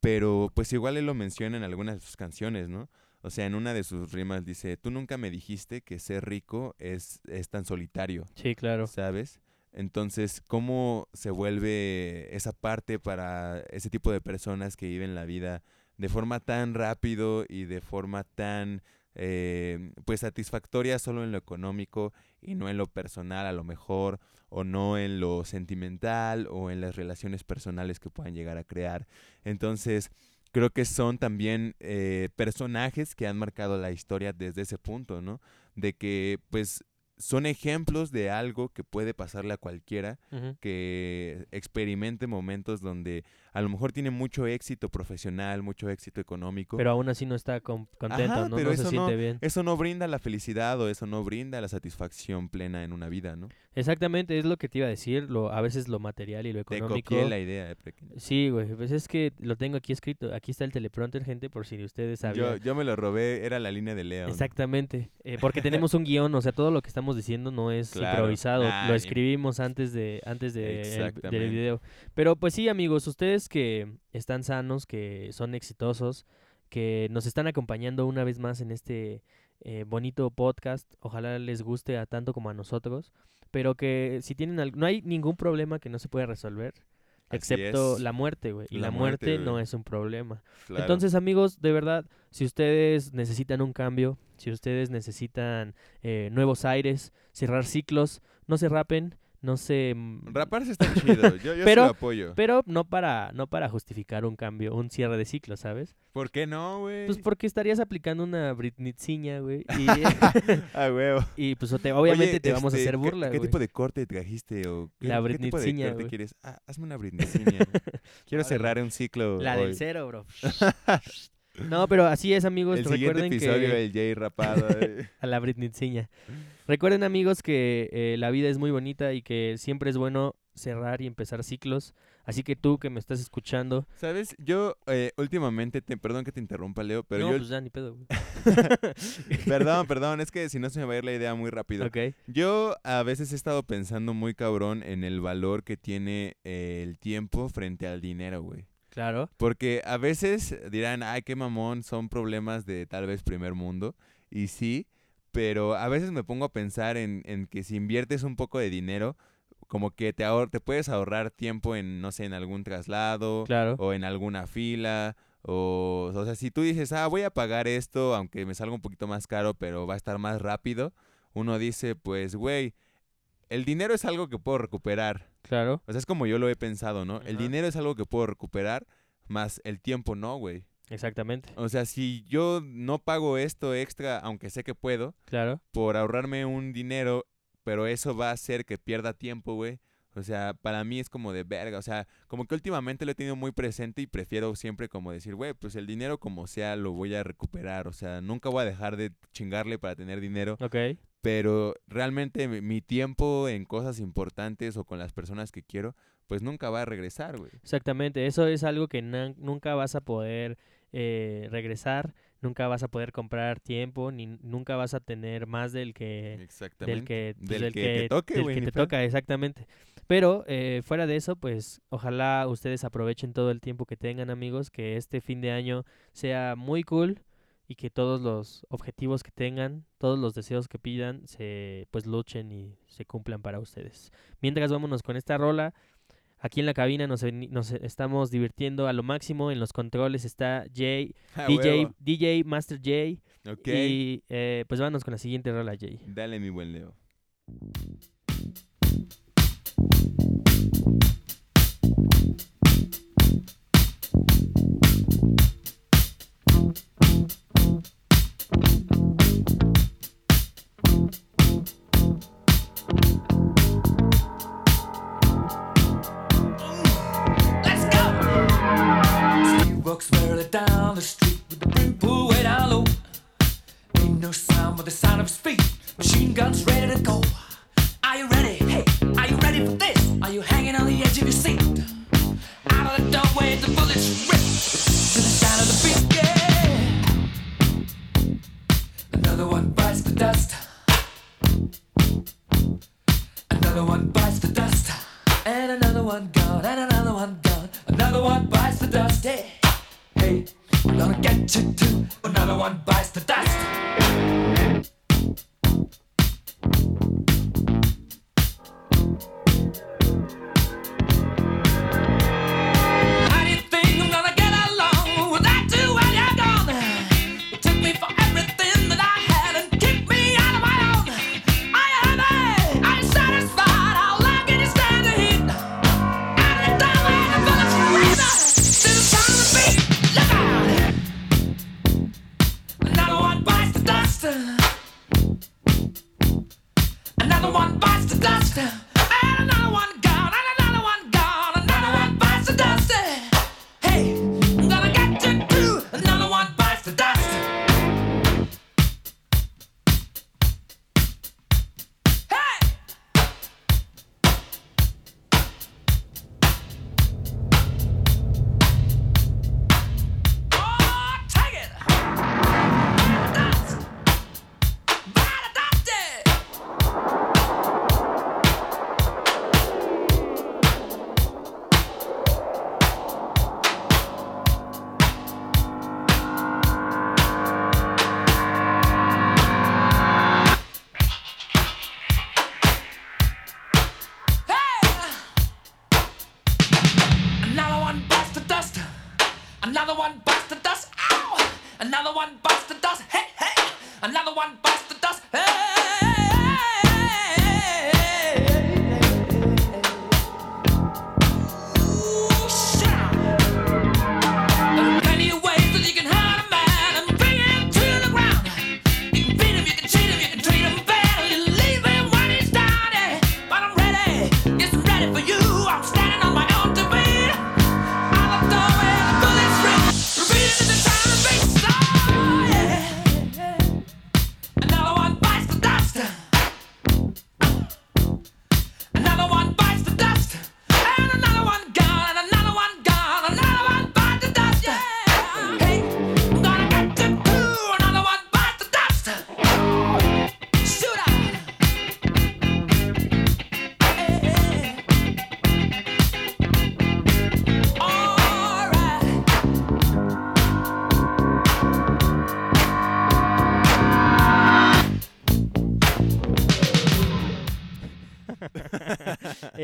Pero pues igual él lo menciona en algunas de sus canciones, ¿no? O sea, en una de sus rimas dice, tú nunca me dijiste que ser rico es, es tan solitario, Sí, claro. ¿sabes? Entonces, ¿cómo se vuelve esa parte para ese tipo de personas que viven la vida de forma tan rápido y de forma tan, eh, pues, satisfactoria solo en lo económico y no en lo personal a lo mejor, o no en lo sentimental o en las relaciones personales que puedan llegar a crear? Entonces, creo que son también eh, personajes que han marcado la historia desde ese punto, ¿no? De que, pues, son ejemplos de algo que puede pasarle a cualquiera que experimente momentos donde a lo mejor tiene mucho éxito profesional, mucho éxito económico. Pero aún así no está con- contento, Ajá, ¿no? pero no se eso siente no- bien. Eso no brinda la felicidad o eso no brinda la satisfacción plena en una vida, ¿no? Exactamente, es lo que te iba a decir, lo, a veces lo material y lo Te económico. copié la idea de pequeño. Sí, güey, pues es que lo tengo aquí escrito, aquí está el teleprompter, gente, por si ustedes Yo, sabían. yo me lo robé, era la línea de Leo. Exactamente, eh, porque tenemos un guion, o sea, todo lo que estamos diciendo no es Claro. improvisado, Ah, lo escribimos antes de antes de el- del video. Pero pues sí, amigos, ustedes que están sanos, que son exitosos, que nos están acompañando una vez más en este eh, bonito podcast, ojalá les guste a tanto como a nosotros, pero que si tienen al- no hay ningún problema que no se pueda resolver. Así Excepto es. la muerte, güey. Y La la, muerte, muerte, no es un problema. Claro. Entonces, amigos, de verdad, si ustedes necesitan un cambio, si ustedes necesitan eh, nuevos aires, cerrar ciclos, no se rapen, no se... mm, Raparse está chido, yo, yo Pero- sí lo apoyo. Pero no para, no para justificar un cambio, un cierre de ciclo, ¿sabes? ¿Por qué no, güey? Pues porque estarías aplicando una Britneyciña, güey. Y, (laughs) Ah, huevo. y pues te- obviamente Oye, te vamos a este, hacer ¿qué- burla, ¿Qué, güey. tipo de corte trajiste? O qué, La ¿qué tipo de corte quieres? Ah, hazme una (laughs) Britneyciña. Quiero cerrar un ciclo La hoy. del cero, bro. (laughs) no, pero así es, amigos. El siguiente recuerden episodio, que... el Jay rapado. eh. a la Britneyciña. Recuerden amigos que eh, la vida es muy bonita y que siempre es bueno cerrar y empezar ciclos. Así que tú que me estás escuchando, ¿Sabes? Yo eh, últimamente, te, perdón que te interrumpa, Leo, pero no, yo... pues ya ni pedo, güey. (laughs) Perdón, perdón, es que si no se me va a ir la idea muy rápido. ok, Yo a veces he estado pensando muy cabrón en el valor que tiene eh, el tiempo frente al dinero, güey. claro, Porque a veces dirán, ay, qué mamón, son problemas de tal vez primer mundo. Y sí, pero a veces me pongo a pensar en, en que si inviertes un poco de dinero, como que te, ahor te puedes ahorrar tiempo en, no sé, en algún traslado claro. o en alguna fila. O, o sea, si tú dices, ah, voy a pagar esto, aunque me salga un poquito más caro, pero va a estar más rápido, uno dice, pues, güey, el dinero es algo que puedo recuperar. Claro, O sea, es como yo lo he pensado, ¿no? El dinero es algo que puedo recuperar, más el tiempo no, güey. Exactamente. O sea, si yo no pago esto extra, aunque sé que puedo, Claro, por ahorrarme un dinero, pero eso va a hacer que pierda tiempo, güey. O sea, para mí es como de verga. O sea, como que últimamente lo he tenido muy presente y prefiero siempre como decir, güey, pues el dinero como sea lo voy a recuperar. O sea, nunca voy a dejar de chingarle para tener dinero. ok. Pero realmente mi, tiempo en cosas importantes o con las personas que quiero, pues nunca va a regresar, güey. Exactamente, eso es algo que nunca vas a poder eh, regresar, nunca vas a poder comprar tiempo, ni nunca vas a tener más del que del que, pues, Del del que te toque, del que te toca, exactamente. Pero eh, fuera de eso, pues ojalá ustedes aprovechen todo el tiempo que tengan, amigos, que este fin de año sea muy cool y que todos los objetivos que tengan, todos los deseos que pidan, se pues luchen y se cumplan para ustedes. Mientras vámonos con esta rola. Aquí en la cabina nos, estamos divirtiendo a lo máximo. En los controles está Jay, (laughs) Ah, DJ, huevo. DJ Master Jay. Ok. Y eh, pues vámonos con la siguiente rola, Jay. Dale, mi buen Leo.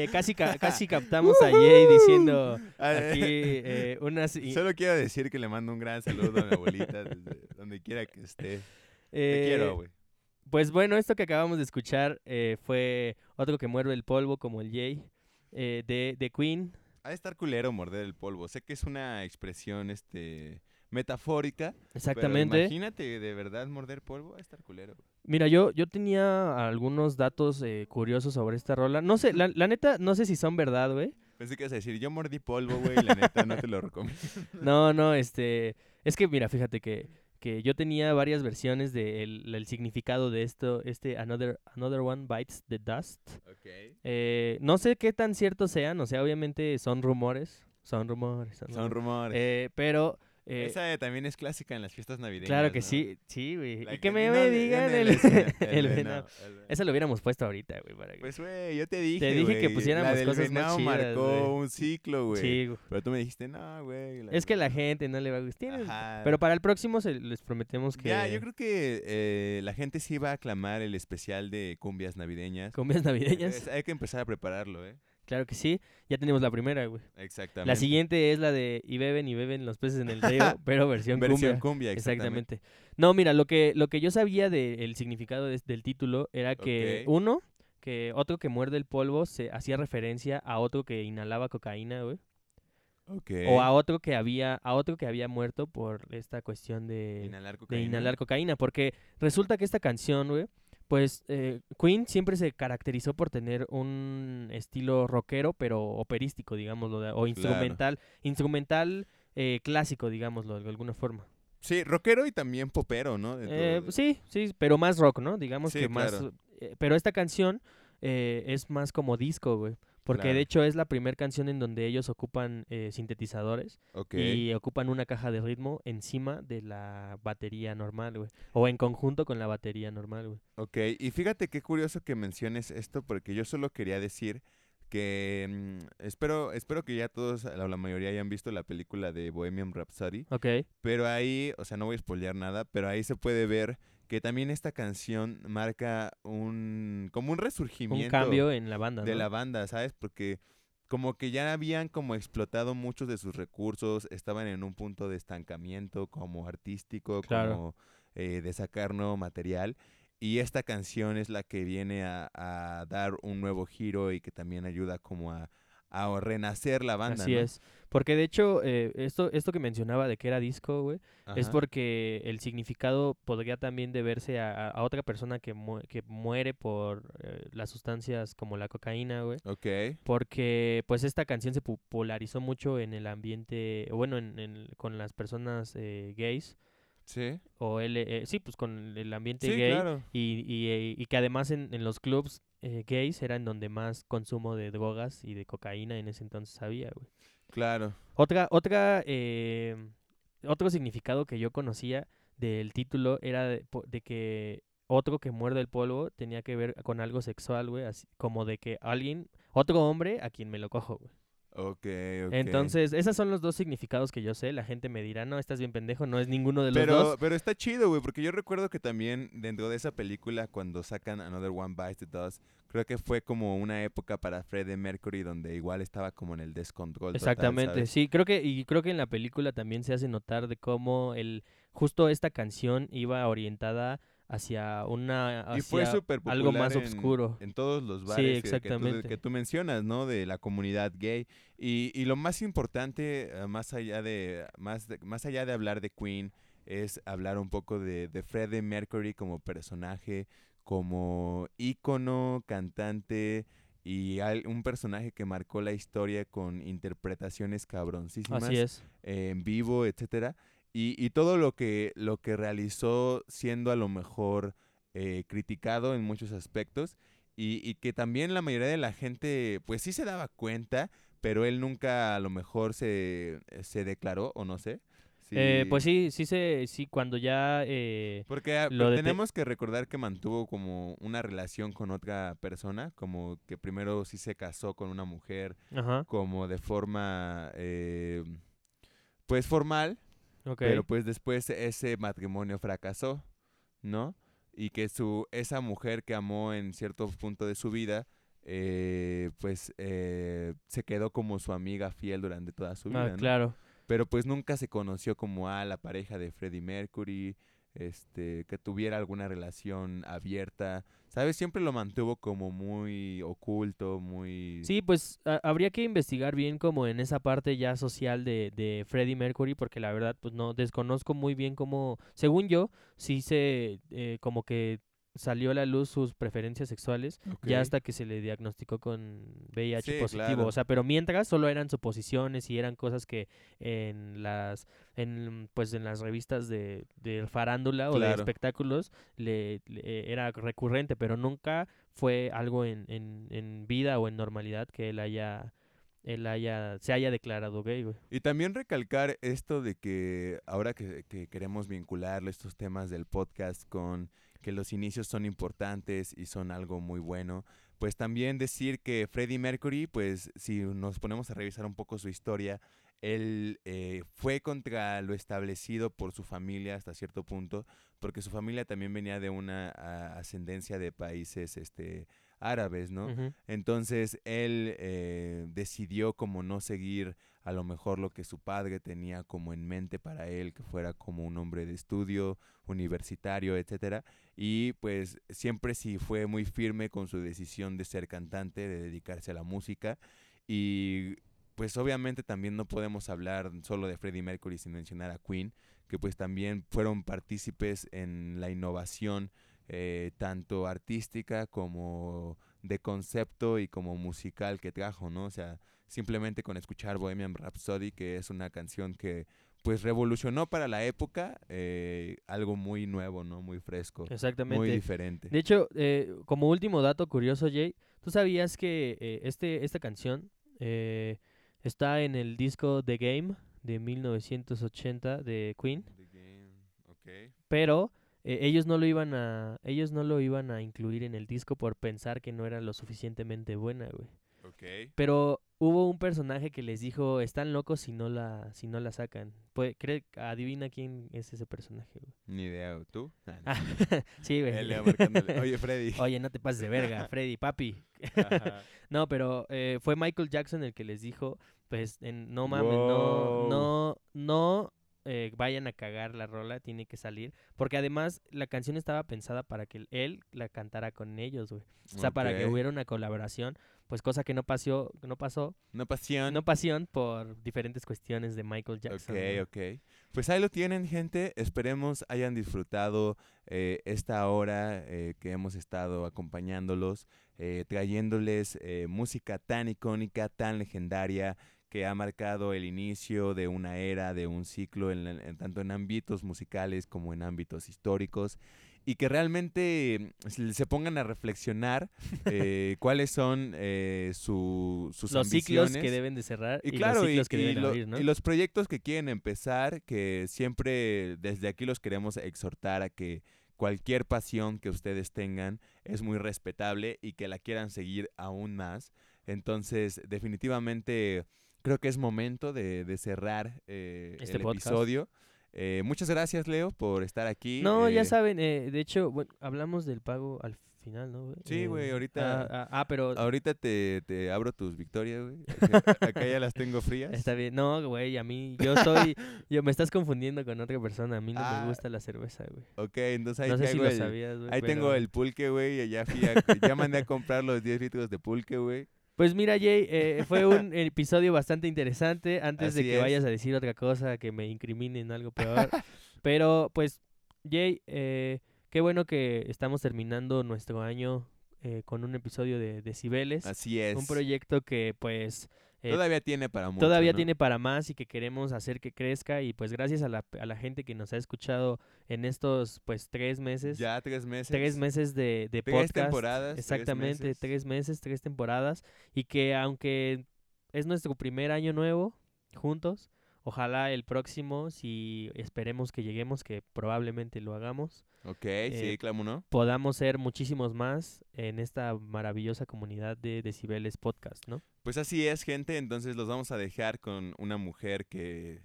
Eh, casi, ca- (laughs) casi captamos a Jay diciendo aquí eh, unas... Solo quiero decir que le mando un gran saludo a mi abuelita desde donde quiera que esté. Te eh, quiero, güey. Pues bueno, esto que acabamos de escuchar eh, fue otro que muerde el polvo como el Jay eh, de, de Queen. Ha de estar culero morder el polvo. Sé que es una expresión este metafórica. Exactamente. Pero imagínate de verdad morder polvo, a estar culero. Mira, yo, yo tenía algunos datos eh, curiosos sobre esta rola. No sé, la, la neta, no sé si son verdad, güey. Pensé que ibas a decir, yo mordí polvo, güey, la neta no te lo recomiendo. (laughs) No, no, este... Es que, mira, fíjate que, que yo tenía varias versiones del el significado de esto, este Another, Another One Bites the Dust. ok. Eh, no sé qué tan ciertos sean, o sea, obviamente son rumores, son rumores, son, Son rumores. rumores. Eh, pero... eh, Esa también es clásica en las fiestas navideñas. claro que ¿no? sí, sí, güey. Y que me, no, digan el, el venado, venado. (laughs) el venado. Eso lo hubiéramos puesto ahorita, güey, para que... Pues, güey, yo te dije, Te dije que pusiéramos la del cosas más venado chidas, marcó un ciclo, güey. sí, güey. Pero tú me dijiste, no, güey. Es que la gente no le va a gustar. Ajá. Pero para el próximo se- les prometemos que... Ya, yo creo que eh, la gente sí va a aclamar el especial de cumbias navideñas. Cumbias navideñas. Hay que empezar a prepararlo, ¿eh? Claro que sí. Ya tenemos la primera, güey. Exactamente. La siguiente es la de y beben y beben los peces en el río, (laughs) pero versión, Versión cumbia. cumbia, exactamente. Exactamente. No, mira, lo que, lo que yo sabía del significado de- del título era que uno, que otro que muerde el polvo se hacía referencia a otro que inhalaba cocaína, güey. Ok. O a otro que había, a otro que había muerto por esta cuestión de, inhalar de inhalar cocaína. Porque resulta que esta canción, güey, pues eh, Queen siempre se caracterizó por tener un estilo rockero, pero operístico, digámoslo, o instrumental. Instrumental eh, clásico, digámoslo de alguna forma. Sí, rockero y también popero, ¿no? Eh, de- sí, sí, pero más rock, ¿no? Digamos Sí, que más... claro. eh, pero esta canción eh, es más como disco, güey. Porque Claro. de hecho es la primera canción en donde ellos ocupan eh, sintetizadores y ocupan una caja de ritmo encima de la batería normal, güey. O en conjunto con la batería normal, güey. Ok, y fíjate qué curioso que menciones esto porque yo solo quería decir que mm, espero, espero que ya todos, la, la mayoría hayan visto la película de Bohemian Rhapsody, Ok. pero ahí, o sea, no voy a spoilear nada, pero ahí se puede ver que también esta canción marca un, como un Un resurgimiento cambio en la banda, de la banda, ¿sabes? Porque como que ya habían como explotado muchos de sus recursos, estaban en un punto de estancamiento como artístico, Claro. como eh, de sacar nuevo material. Y esta canción es la que viene a, a dar un nuevo giro y que también ayuda como a, a renacer la banda. Así ¿no? es. Porque de hecho, eh, esto, esto que mencionaba de que era disco, güey, es porque el significado podría también deberse a, a- otra persona que, mu- que muere por eh, las sustancias como la cocaína, güey. Ok, Porque pues esta canción se popularizó mucho en el ambiente, bueno, en, en- con las personas eh, gays, sí. o L, eh, sí, pues con el ambiente Sí, gay. claro. Y, y, eh, y que además en, en los clubs eh, gays era en donde más consumo de drogas y de cocaína en ese entonces había, güey. Claro. Otra, otra, eh, otro significado que yo conocía del título era de, de que otro que muerde el polvo tenía que ver con algo sexual, güey, así como de que alguien, otro hombre a quien me lo cojo, güey. Ok, ok. Entonces, esos son los dos significados que yo sé. La gente me dirá, no, estás bien pendejo, no es ninguno de los Pero, dos. pero está chido, güey, porque yo recuerdo que también dentro de esa película, cuando sacan Another One Bites the Dust, creo que fue como una época para Freddie Mercury donde igual estaba como en el descontrol. Exactamente, sí, creo que, y creo que en la película también se hace notar de cómo el, justo esta canción iba orientada hacia una, Y fue hacia algo más en- oscuro. En todos los Sí, bares que- que, tú, que tú mencionas, ¿no? De la comunidad gay. Y, y lo más importante, eh, más allá de, más de- más allá de hablar de Queen, es hablar un poco de, de Freddie Mercury como personaje, como ícono, cantante y al- un personaje que marcó la historia con interpretaciones cabroncísimas Así es. eh, en vivo, etcétera. Y, y todo lo que, lo que realizó siendo a lo mejor eh, criticado en muchos aspectos y, y que también la mayoría de la gente pues sí se daba cuenta, pero él nunca a lo mejor se, se declaró o no sé. Eh, pues sí, sí, se, sí, cuando ya... eh, Porque ah, lo te- tenemos que recordar que mantuvo como una relación con otra persona, como que primero sí se casó con una mujer, ajá, como de forma, eh, pues formal, pero pues después ese matrimonio fracasó, ¿no? Y que su esa mujer que amó en cierto punto de su vida, eh, pues eh, se quedó como su amiga fiel durante toda su vida, Ah, ¿no? claro. Pero pues nunca se conoció como a la pareja de Freddie Mercury, este, que tuviera alguna relación abierta, ¿sabes? Siempre lo mantuvo como muy oculto, muy... Sí, pues ha- habría que investigar bien como en esa parte ya social de, de Freddie Mercury, porque la verdad, pues no, desconozco muy bien cómo, según yo, sí se, eh, como que salió a la luz sus preferencias sexuales, ya hasta que se le diagnosticó con VIH Sí, positivo. claro. O sea, pero mientras solo eran suposiciones y eran cosas que en las, en, pues en las revistas de, de farándula o de espectáculos le, le- era recurrente, pero nunca fue algo en, en, en vida o en normalidad que él haya él haya se haya declarado gay, güey. Y también recalcar esto de que ahora que, que queremos vincular estos temas del podcast con que los inicios son importantes y son algo muy bueno, pues también decir que Freddie Mercury, pues si nos ponemos a revisar un poco su historia, él eh, fue contra lo establecido por su familia hasta cierto punto, porque su familia también venía de una ah, ascendencia de países este, árabes, ¿no? Entonces él eh, decidió como no seguir a lo mejor lo que su padre tenía como en mente para él, que fuera como un hombre de estudio, universitario, etcétera. Y pues siempre sí fue muy firme con su decisión de ser cantante, de dedicarse a la música. Y pues obviamente también no podemos hablar solo de Freddie Mercury sin mencionar a Queen, que pues también fueron partícipes en la innovación eh, tanto artística como de concepto y como musical que trajo, ¿no? O sea, simplemente con escuchar Bohemian Rhapsody, que es una canción que pues revolucionó para la época eh, algo muy nuevo, ¿no? Muy fresco, Exactamente. muy diferente. De hecho, eh, como último dato curioso, Jay, ¿tú sabías que eh, este, esta canción eh, está en el disco The Game de 1980 de Queen? The Game, ok. Pero eh, ellos no lo iban a ellos no lo iban a incluir en el disco por pensar que no era lo suficientemente buena, güey. Pero hubo un personaje que les dijo, "Están locos si no la si no la sacan." Puede, cree, adivina quién es ese personaje, güey. Ni idea, ¿tú? (laughs) Ah, no. (laughs) Sí, güey. Oye, Freddy. (laughs) Oye, no te pases de verga, Freddy, papi. No, pero eh, fue Michael Jackson el que les dijo, pues, en, no mames, Wow. no, no, no eh, vayan a cagar la rola, tiene que salir. Porque además la canción estaba pensada para que él la cantara con ellos, güey. O sea, para que hubiera una colaboración, pues cosa que no pasó, no pasó, No pasión. no pasión por diferentes cuestiones de Michael Jackson. Ok, ok. Pues ahí lo tienen, gente. Esperemos hayan disfrutado eh, esta hora eh, que hemos estado acompañándolos, eh, trayéndoles eh, música tan icónica, tan legendaria, que ha marcado el inicio de una era, de un ciclo, en, en- tanto en ámbitos musicales como en ámbitos históricos. Y que realmente mm, se- pongan a reflexionar (laughs) eh, cuáles son eh, su- sus Los ciclos que deben de cerrar y, Y claro, los y, ciclos que y deben lo- abrir, ¿no? y los proyectos que quieren empezar, que siempre desde aquí los queremos exhortar a que cualquier pasión que ustedes tengan es muy respetable y que la quieran seguir aún más. Entonces, definitivamente creo que es momento de, de cerrar eh, Este el podcast. episodio. Eh, muchas gracias, Leo, por estar aquí. No, ya Eh, saben, eh, de hecho, bueno, hablamos del pago al final, ¿no? güey? Sí, güey, ahorita- Ah, ah, ah, pero Ahorita te, te abro tus victorias, güey. Acá, ya las tengo frías. está bien. No, güey, a mí, yo soy, yo me estás confundiendo con otra persona. A mí no Ah. me gusta la cerveza, güey. Ok, entonces ahí No sé si traigo lo el- sabías, güey. Ahí tengo el pulque, güey. Ya, fui a- ya mandé a comprar los 10 litros de pulque, güey. Pues mira, Jay, eh, fue un (laughs) episodio bastante interesante. Antes de que es. vayas a decir otra cosa que me incriminen algo peor. (laughs) Pero, pues, Jay, eh, qué bueno que estamos terminando nuestro año eh, con un episodio de Decibeles. Así es. Un proyecto que, pues, eh, Todavía tiene para mucho. todavía ¿no? tiene para más y que queremos hacer que crezca. Y pues gracias a la, a la gente que nos ha escuchado en estos, pues, tres meses. Ya tres meses. Tres meses de, de Tres podcast. temporadas. tres Exactamente, meses. tres meses, tres temporadas. Y que aunque es nuestro primer año nuevo juntos, ojalá el próximo, si esperemos que lleguemos, que probablemente lo hagamos, Ok, Eh, sí, claro, ¿no? podamos ser muchísimos más en esta maravillosa comunidad de Decibeles Podcast, ¿no? Pues así es, gente. Entonces los vamos a dejar con una mujer que,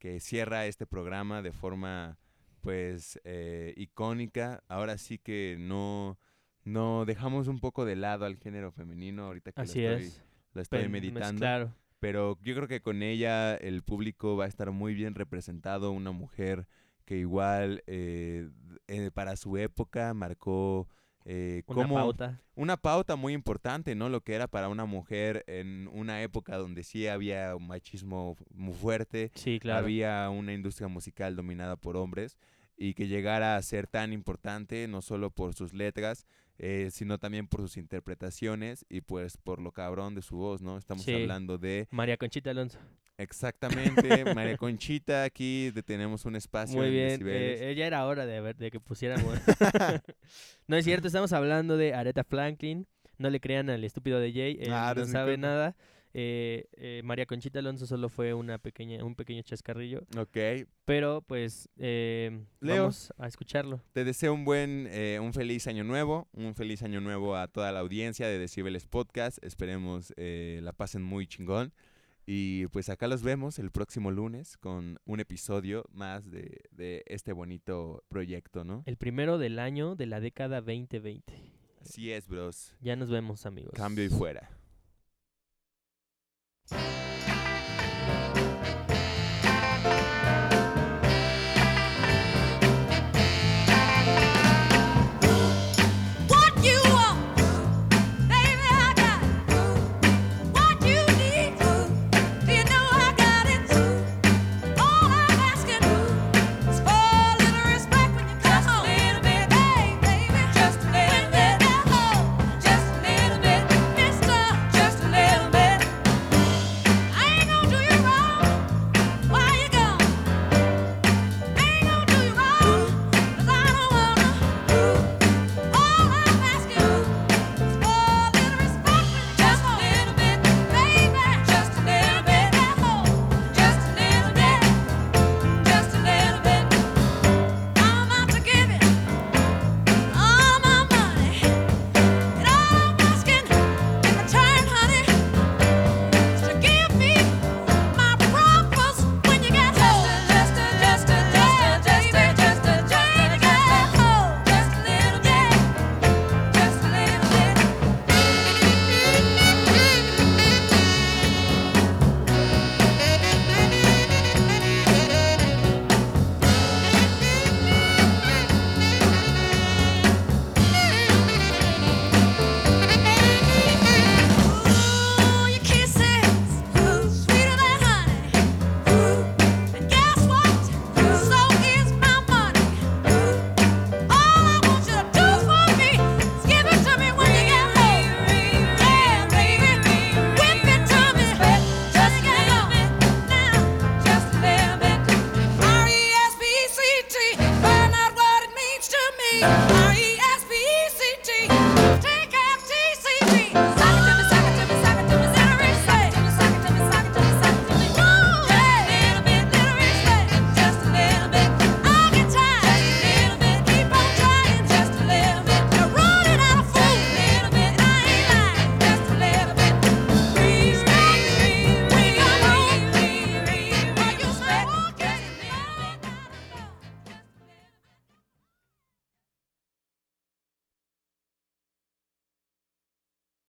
que cierra este programa de forma, pues, eh, icónica. Ahora sí que no, no dejamos un poco de lado al género femenino ahorita que Así lo estoy, es. lo estoy Pen- meditando. Claro. Pero yo creo que con ella el público va a estar muy bien representado, una mujer que igual eh, eh, para su época marcó eh, Una como pauta. una pauta muy importante, ¿no? Lo que era para una mujer en una época donde sí había un machismo muy fuerte, Sí, claro. había una industria musical dominada por hombres y que llegara a ser tan importante no solo por sus letras, eh, sino también por sus interpretaciones y pues por lo cabrón de su voz, ¿no? Estamos Sí. hablando de María Conchita Alonso. exactamente (laughs) María Conchita, aquí tenemos un espacio Muy en bien. Decibeles. eh, ya era hora de, ver, de que pusiéramos. (laughs) (laughs) no es cierto, estamos hablando de Aretha Franklin. No le crean al estúpido de Jay, él Ah, no eres mi sabe nada. Eh, eh, María Conchita Alonso solo fue una pequeña, un pequeño chascarrillo. Ok, Pero pues eh, Leo. vamos a escucharlo. Te deseo un buen, eh, un feliz año nuevo, un feliz año nuevo a toda la audiencia de Decibeles Podcast. Esperemos la pasen muy chingón. Y pues acá los vemos el próximo lunes con un episodio más de, de este bonito proyecto, ¿no? El primero del año de la década 2020. Así es, bros. Ya nos vemos amigos. Cambio y fuera. Thank you